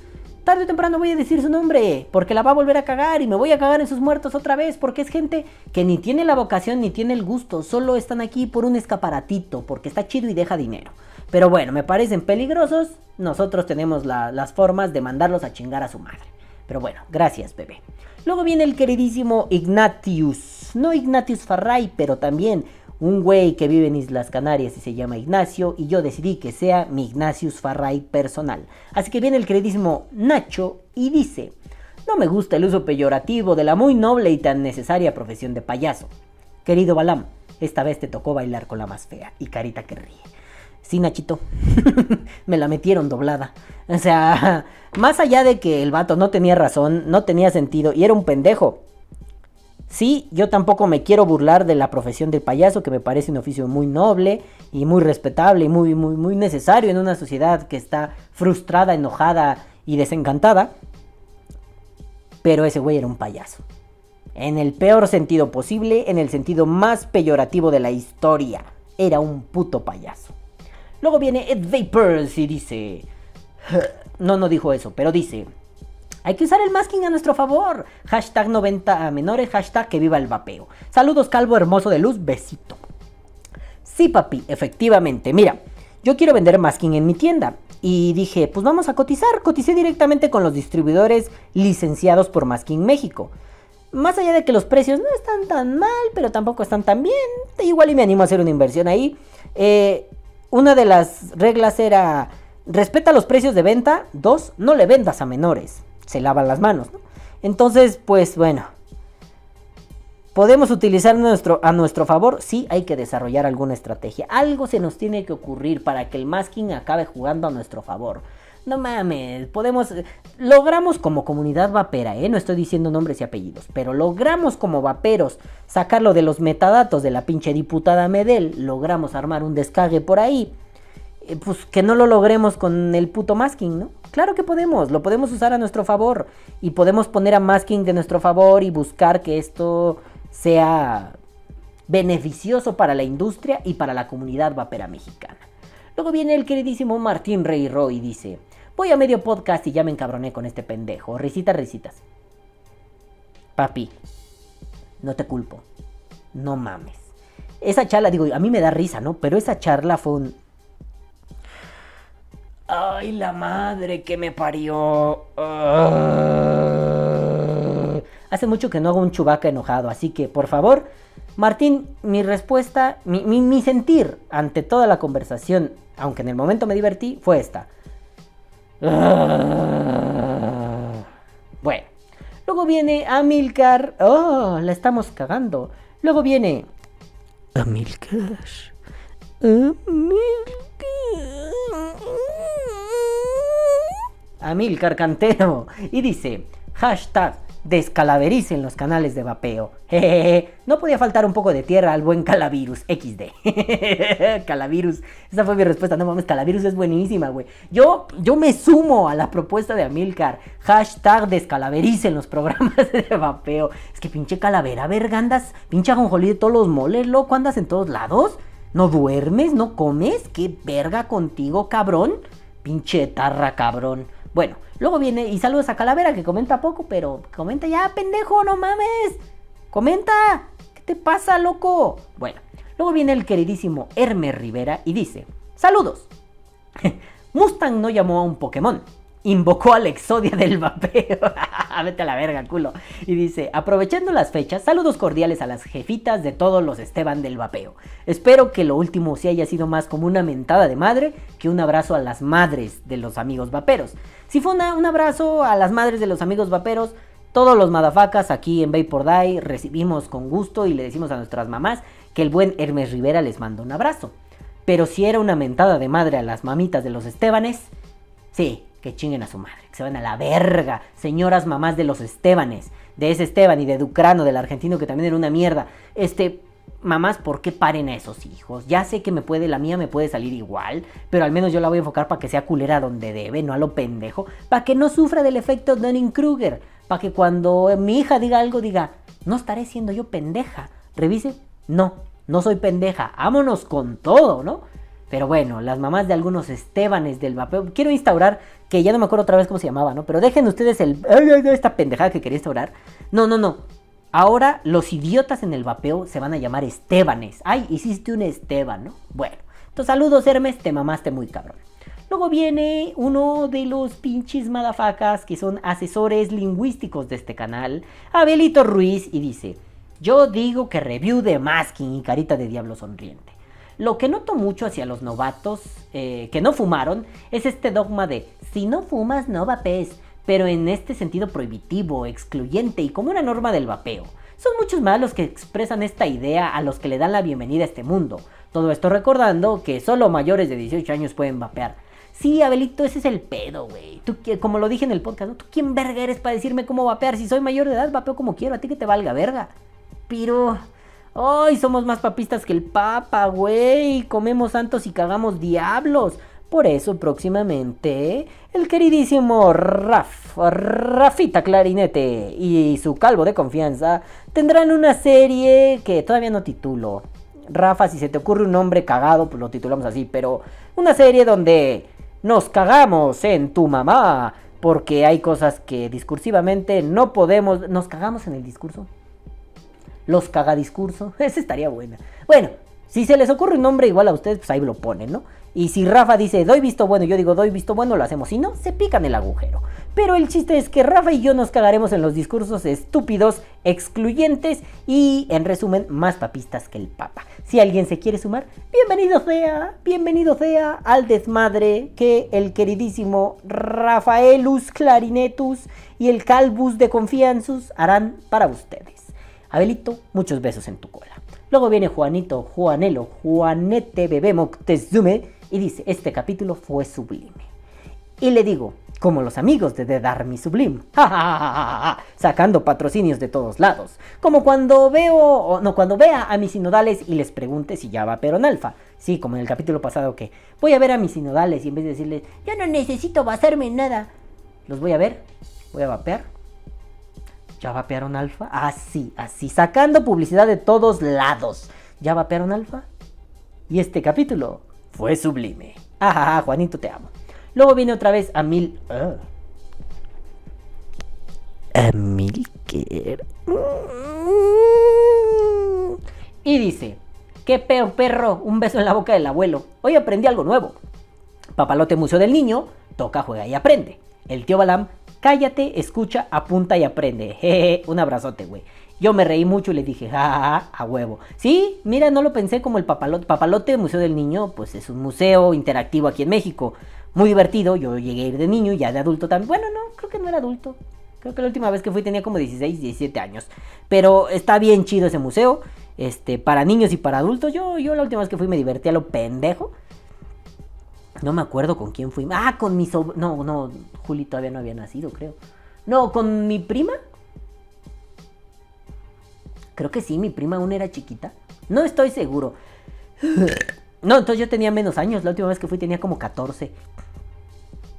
tarde o temprano voy a decir su nombre. Porque la va a volver a cagar y me voy a cagar en sus muertos otra vez. Porque es gente que ni tiene la vocación ni tiene el gusto. Solo están aquí por un escaparatito. Porque está chido y deja dinero. Pero bueno, me parecen peligrosos. Nosotros tenemos la- las formas de mandarlos a chingar a su madre. Pero bueno, gracias, bebé. Luego viene el queridísimo Ignatius. No Ignatius Farray, pero también un güey que vive en Islas Canarias y se llama Ignacio. Y yo decidí que sea mi Ignatius Farray personal. Así que viene el queridísimo Nacho y dice: No me gusta el uso peyorativo de la muy noble y tan necesaria profesión de payaso. Querido Balam, esta vez te tocó bailar con la más fea y carita que ríe. Sí, Nachito. me la metieron doblada. O sea, más allá de que el vato no tenía razón, no tenía sentido y era un pendejo. Sí, yo tampoco me quiero burlar de la profesión del payaso, que me parece un oficio muy noble y muy respetable y muy, muy, muy necesario en una sociedad que está frustrada, enojada y desencantada. Pero ese güey era un payaso. En el peor sentido posible, en el sentido más peyorativo de la historia. Era un puto payaso. Luego viene Ed Vapors y dice... No, no dijo eso, pero dice... Hay que usar el masking a nuestro favor. Hashtag 90 a menores, hashtag que viva el vapeo. Saludos, calvo hermoso de luz, besito. Sí, papi, efectivamente. Mira, yo quiero vender masking en mi tienda. Y dije, pues vamos a cotizar. Coticé directamente con los distribuidores licenciados por Masking México. Más allá de que los precios no están tan mal, pero tampoco están tan bien. Igual y me animo a hacer una inversión ahí. Eh, una de las reglas era, respeta los precios de venta. Dos, no le vendas a menores. Se lavan las manos. ¿no? Entonces, pues bueno. ¿Podemos utilizar nuestro, a nuestro favor? Sí, hay que desarrollar alguna estrategia. Algo se nos tiene que ocurrir para que el masking acabe jugando a nuestro favor. No mames, podemos... Logramos como comunidad vapera, ¿eh? No estoy diciendo nombres y apellidos, pero logramos como vaperos sacarlo de los metadatos de la pinche diputada Medel. Logramos armar un descague por ahí. Eh, pues que no lo logremos con el puto masking, ¿no? Claro que podemos, lo podemos usar a nuestro favor. Y podemos poner a masking de nuestro favor y buscar que esto sea beneficioso para la industria y para la comunidad vapera mexicana. Luego viene el queridísimo Martín Rey Roy y dice, voy a medio podcast y ya me encabroné con este pendejo. Risitas, risitas. Papi, no te culpo. No mames. Esa charla, digo, a mí me da risa, ¿no? Pero esa charla fue un... Ay, la madre que me parió. Hace mucho que no hago un chubaca enojado, así que por favor, Martín, mi respuesta, mi, mi- mi sentir ante toda la conversación, aunque en el momento me divertí, fue esta. Bueno, luego viene Amilcar. Oh, la estamos cagando. Luego viene Amilcar. Amilcar Cantero. Y dice, hashtag descalavericen los canales de vapeo. Jejeje. No podía faltar un poco de tierra al buen Calavirus XD. Calavirus. Esa fue mi respuesta. No mames, Calavirus es buenísima, güey. Yo, yo me sumo a la propuesta de Amilcar. Hashtag descalavericen los programas de vapeo. Es que pinche calavera, verga, andas pinche ajonjolí de todos los moles, loco. Andas en todos lados. ¿No duermes? ¿No comes? ¿Qué verga contigo, cabrón? Pinche tarra, cabrón. Bueno, luego viene y saludos a Calavera que comenta poco, pero comenta ya, pendejo, no mames. Comenta. ¿Qué te pasa, loco? Bueno, luego viene el queridísimo Hermes Rivera y dice, saludos. Mustang no llamó a un Pokémon. Invocó al Exodia del vapeo. Vete a la verga, culo. Y dice, aprovechando las fechas, saludos cordiales a las jefitas de todos los Esteban del vapeo. Espero que lo último sí haya sido más como una mentada de madre que un abrazo a las madres de los amigos vaperos. Si fue un abrazo a las madres de los amigos vaperos, Todos los madafacas aquí en Bay por Die recibimos con gusto y le decimos a nuestras mamás que el buen Hermes Rivera les manda un abrazo. Pero si era una mentada de madre a las mamitas de los Estebanes, sí, que chinguen a su madre, que se van a la verga, señoras mamás de los Estebanes, de ese Esteban y de Ducrano, del argentino que también era una mierda. Este, mamás, ¿por qué paren a esos hijos? Ya sé que me puede, la mía me puede salir igual, pero al menos yo la voy a enfocar para que sea culera donde debe, no a lo pendejo, para que no sufra del efecto Dunning-Kruger, para que cuando mi hija diga algo diga, no estaré siendo yo pendeja. Revise, no, no soy pendeja, vámonos con todo, ¿no? Pero bueno, las mamás de algunos Estebanes del vapeo, quiero instaurar, que ya no me acuerdo otra vez cómo se llamaba, ¿no? Pero dejen ustedes el, esta pendejada que quería instaurar. No, no, no. Ahora los idiotas en el vapeo se van a llamar Estebanes. Ay, hiciste un Esteban, ¿no? Bueno, entonces saludos Hermes, te mamaste muy cabrón. Luego viene uno de los pinches madafacas que son asesores lingüísticos de este canal, Abelito Ruiz, y dice, yo digo que review de Masking y carita de diablo sonriente. Lo que noto mucho hacia los novatos eh, que no fumaron es este dogma de si no fumas no vapees, pero en este sentido prohibitivo, excluyente y como una norma del vapeo. Son muchos más los que expresan esta idea a los que le dan la bienvenida a este mundo. Todo esto recordando que solo mayores de 18 años pueden vapear. Sí, Abelito, ese es el pedo, güey. Como lo dije en el podcast, ¿no? ¿Tú quién verga eres para decirme cómo vapear? Si soy mayor de edad, vapeo como quiero. A ti que te valga verga. Pero... ¡Ay! Somos más papistas que el papa, güey. Comemos santos y cagamos diablos. Por eso próximamente el queridísimo Raf, Rafita Clarinete y su calvo de confianza tendrán una serie que todavía no titulo. Rafa, si se te ocurre un nombre cagado, pues lo titulamos así, pero una serie donde nos cagamos en tu mamá, porque hay cosas que discursivamente no podemos, nos cagamos en el discurso. Los cagadiscurso, esa estaría buena. Bueno, si se les ocurre un nombre igual a ustedes, pues ahí lo ponen, ¿no? Y si Rafa dice doy visto bueno, yo digo doy visto bueno, lo hacemos. Si no, se pican el agujero. Pero el chiste es que Rafa y yo nos cagaremos en los discursos estúpidos, excluyentes y, en resumen, más papistas que el Papa. Si alguien se quiere sumar, bienvenido sea, bienvenido sea al desmadre que el queridísimo Rafaelus Clarinetus y el Calvus de Confianzus harán para ustedes. Abelito, muchos besos en tu cola. Luego viene Juanito, Juanelo, Juanete Bebé Moctezume y dice, este capítulo fue sublime. Y le digo, como los amigos de The Darmy Sublime, sacando patrocinios de todos lados, como cuando veo, no, cuando vea a mis sinodales y les pregunte si ya va en alfa, sí, como en el capítulo pasado que voy a ver a mis sinodales y en vez de decirles, ya no necesito basarme en nada, los voy a ver, voy a vapear, ya vapearon alfa, así, así, sacando publicidad de todos lados, ya vapearon alfa, y este capítulo fue sublime. Ajaja, Juanito, te amo. Luego viene otra vez a Mil. Uh. A Milker. Y dice: ¿Qué peo, perro? Un beso en la boca del abuelo. Hoy aprendí algo nuevo. Papalote Museo del Niño, toca, juega y aprende. El tío Balam, cállate, escucha, apunta y aprende. Jeje, un abrazote, güey. Yo me reí mucho y le dije, ja, a huevo. Sí, mira, no lo pensé como el papalote. Papalote Museo del Niño, pues es un museo interactivo aquí en México. Muy divertido. Yo llegué a ir de niño, ya de adulto también. Bueno, no, creo que no era adulto. Creo que la última vez que fui tenía como 16, 17 años. Pero está bien chido ese museo. Este, para niños y para adultos. Yo, yo la última vez que fui me divertí a lo pendejo. No me acuerdo con quién fui. Ah, con mi sobrino. No, no, Juli todavía no había nacido, creo. No, con mi prima. Creo que sí, mi prima aún era chiquita. No estoy seguro. No, entonces yo tenía menos años. La última vez que fui tenía como 14.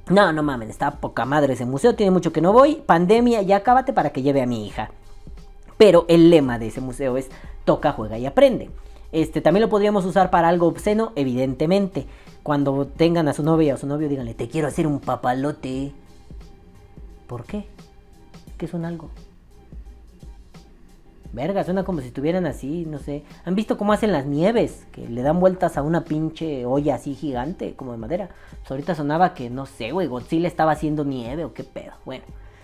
No, no mames, está poca madre ese museo. Tiene mucho que no voy. Pandemia, ya cábate para que lleve a mi hija. Pero el lema de ese museo es toca, juega y aprende. Este también lo podríamos usar para algo obsceno, evidentemente. Cuando tengan a su novia o su novio, díganle, te quiero hacer un papalote. ¿Por qué? ¿Qué son algo? Verga, suena como si estuvieran así, no sé. ¿Han visto cómo hacen las nieves? Que le dan vueltas a una pinche olla así gigante, como de madera. Pues ahorita sonaba que, no sé, güey, Godzilla estaba haciendo nieve o qué pedo. Bueno,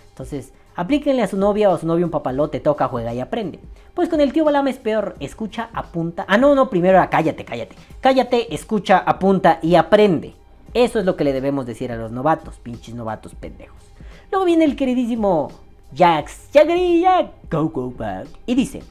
entonces, aplíquenle a su novia o a su novio un papalote, toca, juega y aprende. Pues con el tío Balam es peor, escucha, apunta. Ah, no, no, primero era cállate, cállate. Cállate, escucha, apunta y aprende. Eso es lo que le debemos decir a los novatos, pinches novatos pendejos. Luego viene el queridísimo Jax, Jack, go, go back. Y dice,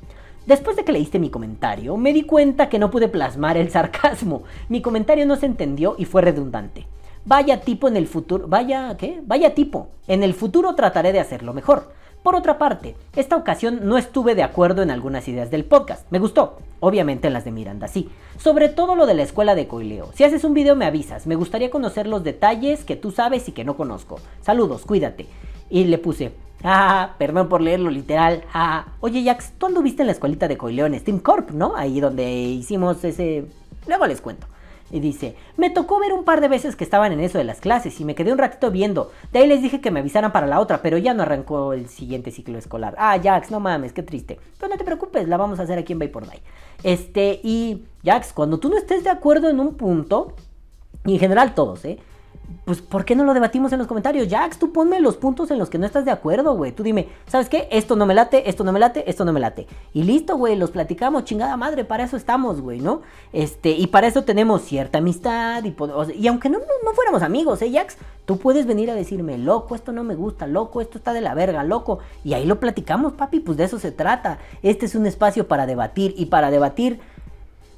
Después de que leíste mi comentario, me di cuenta que no pude plasmar el sarcasmo. Mi comentario no se entendió y fue redundante. Vaya tipo en el futuro, vaya, ¿qué? Vaya tipo. En el futuro trataré de hacerlo mejor. Por otra parte, esta ocasión no estuve de acuerdo en algunas ideas del podcast. Me gustó. Obviamente en las de Miranda sí. Sobre todo lo de la escuela de coileo. Si haces un video me avisas. Me gustaría conocer los detalles que tú sabes y que no conozco. Saludos, cuídate. Y le puse, Ah, perdón por leerlo literal. Ah, oye, Jax, tú anduviste en la escuelita de Coileón Steam Corp, ¿no? Ahí donde hicimos ese. Luego les cuento. Y dice, me tocó ver un par de veces que estaban en eso de las clases y me quedé un ratito viendo. De ahí les dije que me avisaran para la otra, pero ya no arrancó el siguiente ciclo escolar. Ah, Jax, no mames, qué triste. Pero no te preocupes, la vamos a hacer aquí en Bay por Day. Este, y Jax, cuando tú no estés de acuerdo en un punto, y en general todos, ¿eh? Pues, ¿por qué no lo debatimos en los comentarios? Jax, tú ponme los puntos en los que no estás de acuerdo, güey. Tú dime, ¿sabes qué? Esto no me late, esto no me late, esto no me late. Y listo, güey, los platicamos, chingada madre, para eso estamos, güey, ¿no? Este, y para eso tenemos cierta amistad y, y aunque no, no, fuéramos amigos, ¿eh, Jax? Tú puedes venir a decirme, loco, esto no me gusta, loco, esto está de la verga, loco. Y ahí lo platicamos, papi, pues de eso se trata. Este es un espacio para debatir y para debatir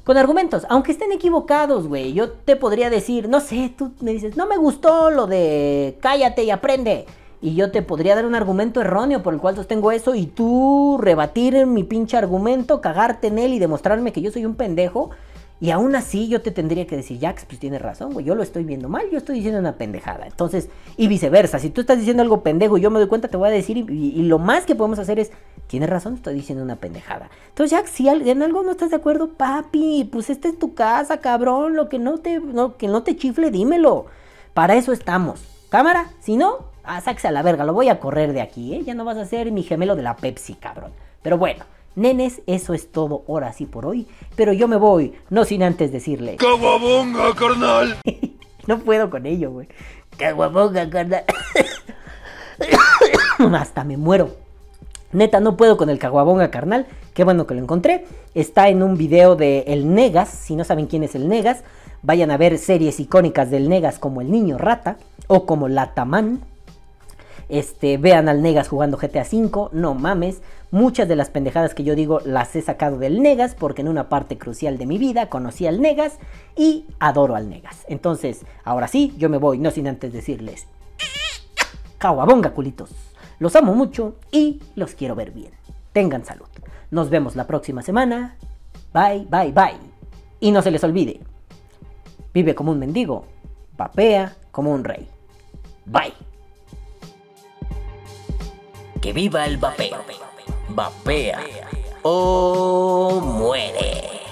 con argumentos, aunque estén equivocados, güey. Yo te podría decir, no sé, tú me dices, no me gustó lo de cállate y aprende. Y yo te podría dar un argumento erróneo por el cual sostengo eso y tú rebatir mi pinche argumento, cagarte en él y demostrarme que yo soy un pendejo. Y aún así yo te tendría que decir, Jax, pues tienes razón, güey, yo lo estoy viendo mal, yo estoy diciendo una pendejada. Entonces, y viceversa, si tú estás diciendo algo pendejo y yo me doy cuenta, te voy a decir, y, lo más que podemos hacer es, tienes razón, estoy diciendo una pendejada. Entonces, Jax, si en algo no estás de acuerdo, papi, pues esta es tu casa, cabrón, lo que no te, que no te chifle, dímelo. Para eso estamos. Cámara, si no, a a la verga, lo voy a correr de aquí, ¿eh? Ya no vas a ser mi gemelo de la Pepsi, cabrón. Pero bueno. Nenes, eso es todo ahora sí por hoy. Pero yo me voy, no sin antes decirle. ¡Caguabonga, carnal! no puedo con ello, güey. Caguabonga, carnal. Hasta me muero. Neta, no puedo con el caguabonga carnal. Qué bueno que lo encontré. Está en un video de El Negas. Si no saben quién es el Negas, vayan a ver series icónicas del Negas como El Niño Rata o como Latamán. Este, vean al Negas jugando GTA V, no mames. Muchas de las pendejadas que yo digo las he sacado del Negas porque en una parte crucial de mi vida conocí al Negas y adoro al Negas. Entonces, ahora sí, yo me voy, no sin antes decirles, caguabonga culitos. Los amo mucho y los quiero ver bien. Tengan salud. Nos vemos la próxima semana. Bye, bye, bye. Y no se les olvide, vive como un mendigo, papea como un rey. Bye. Que viva el vapeo vapea o muere.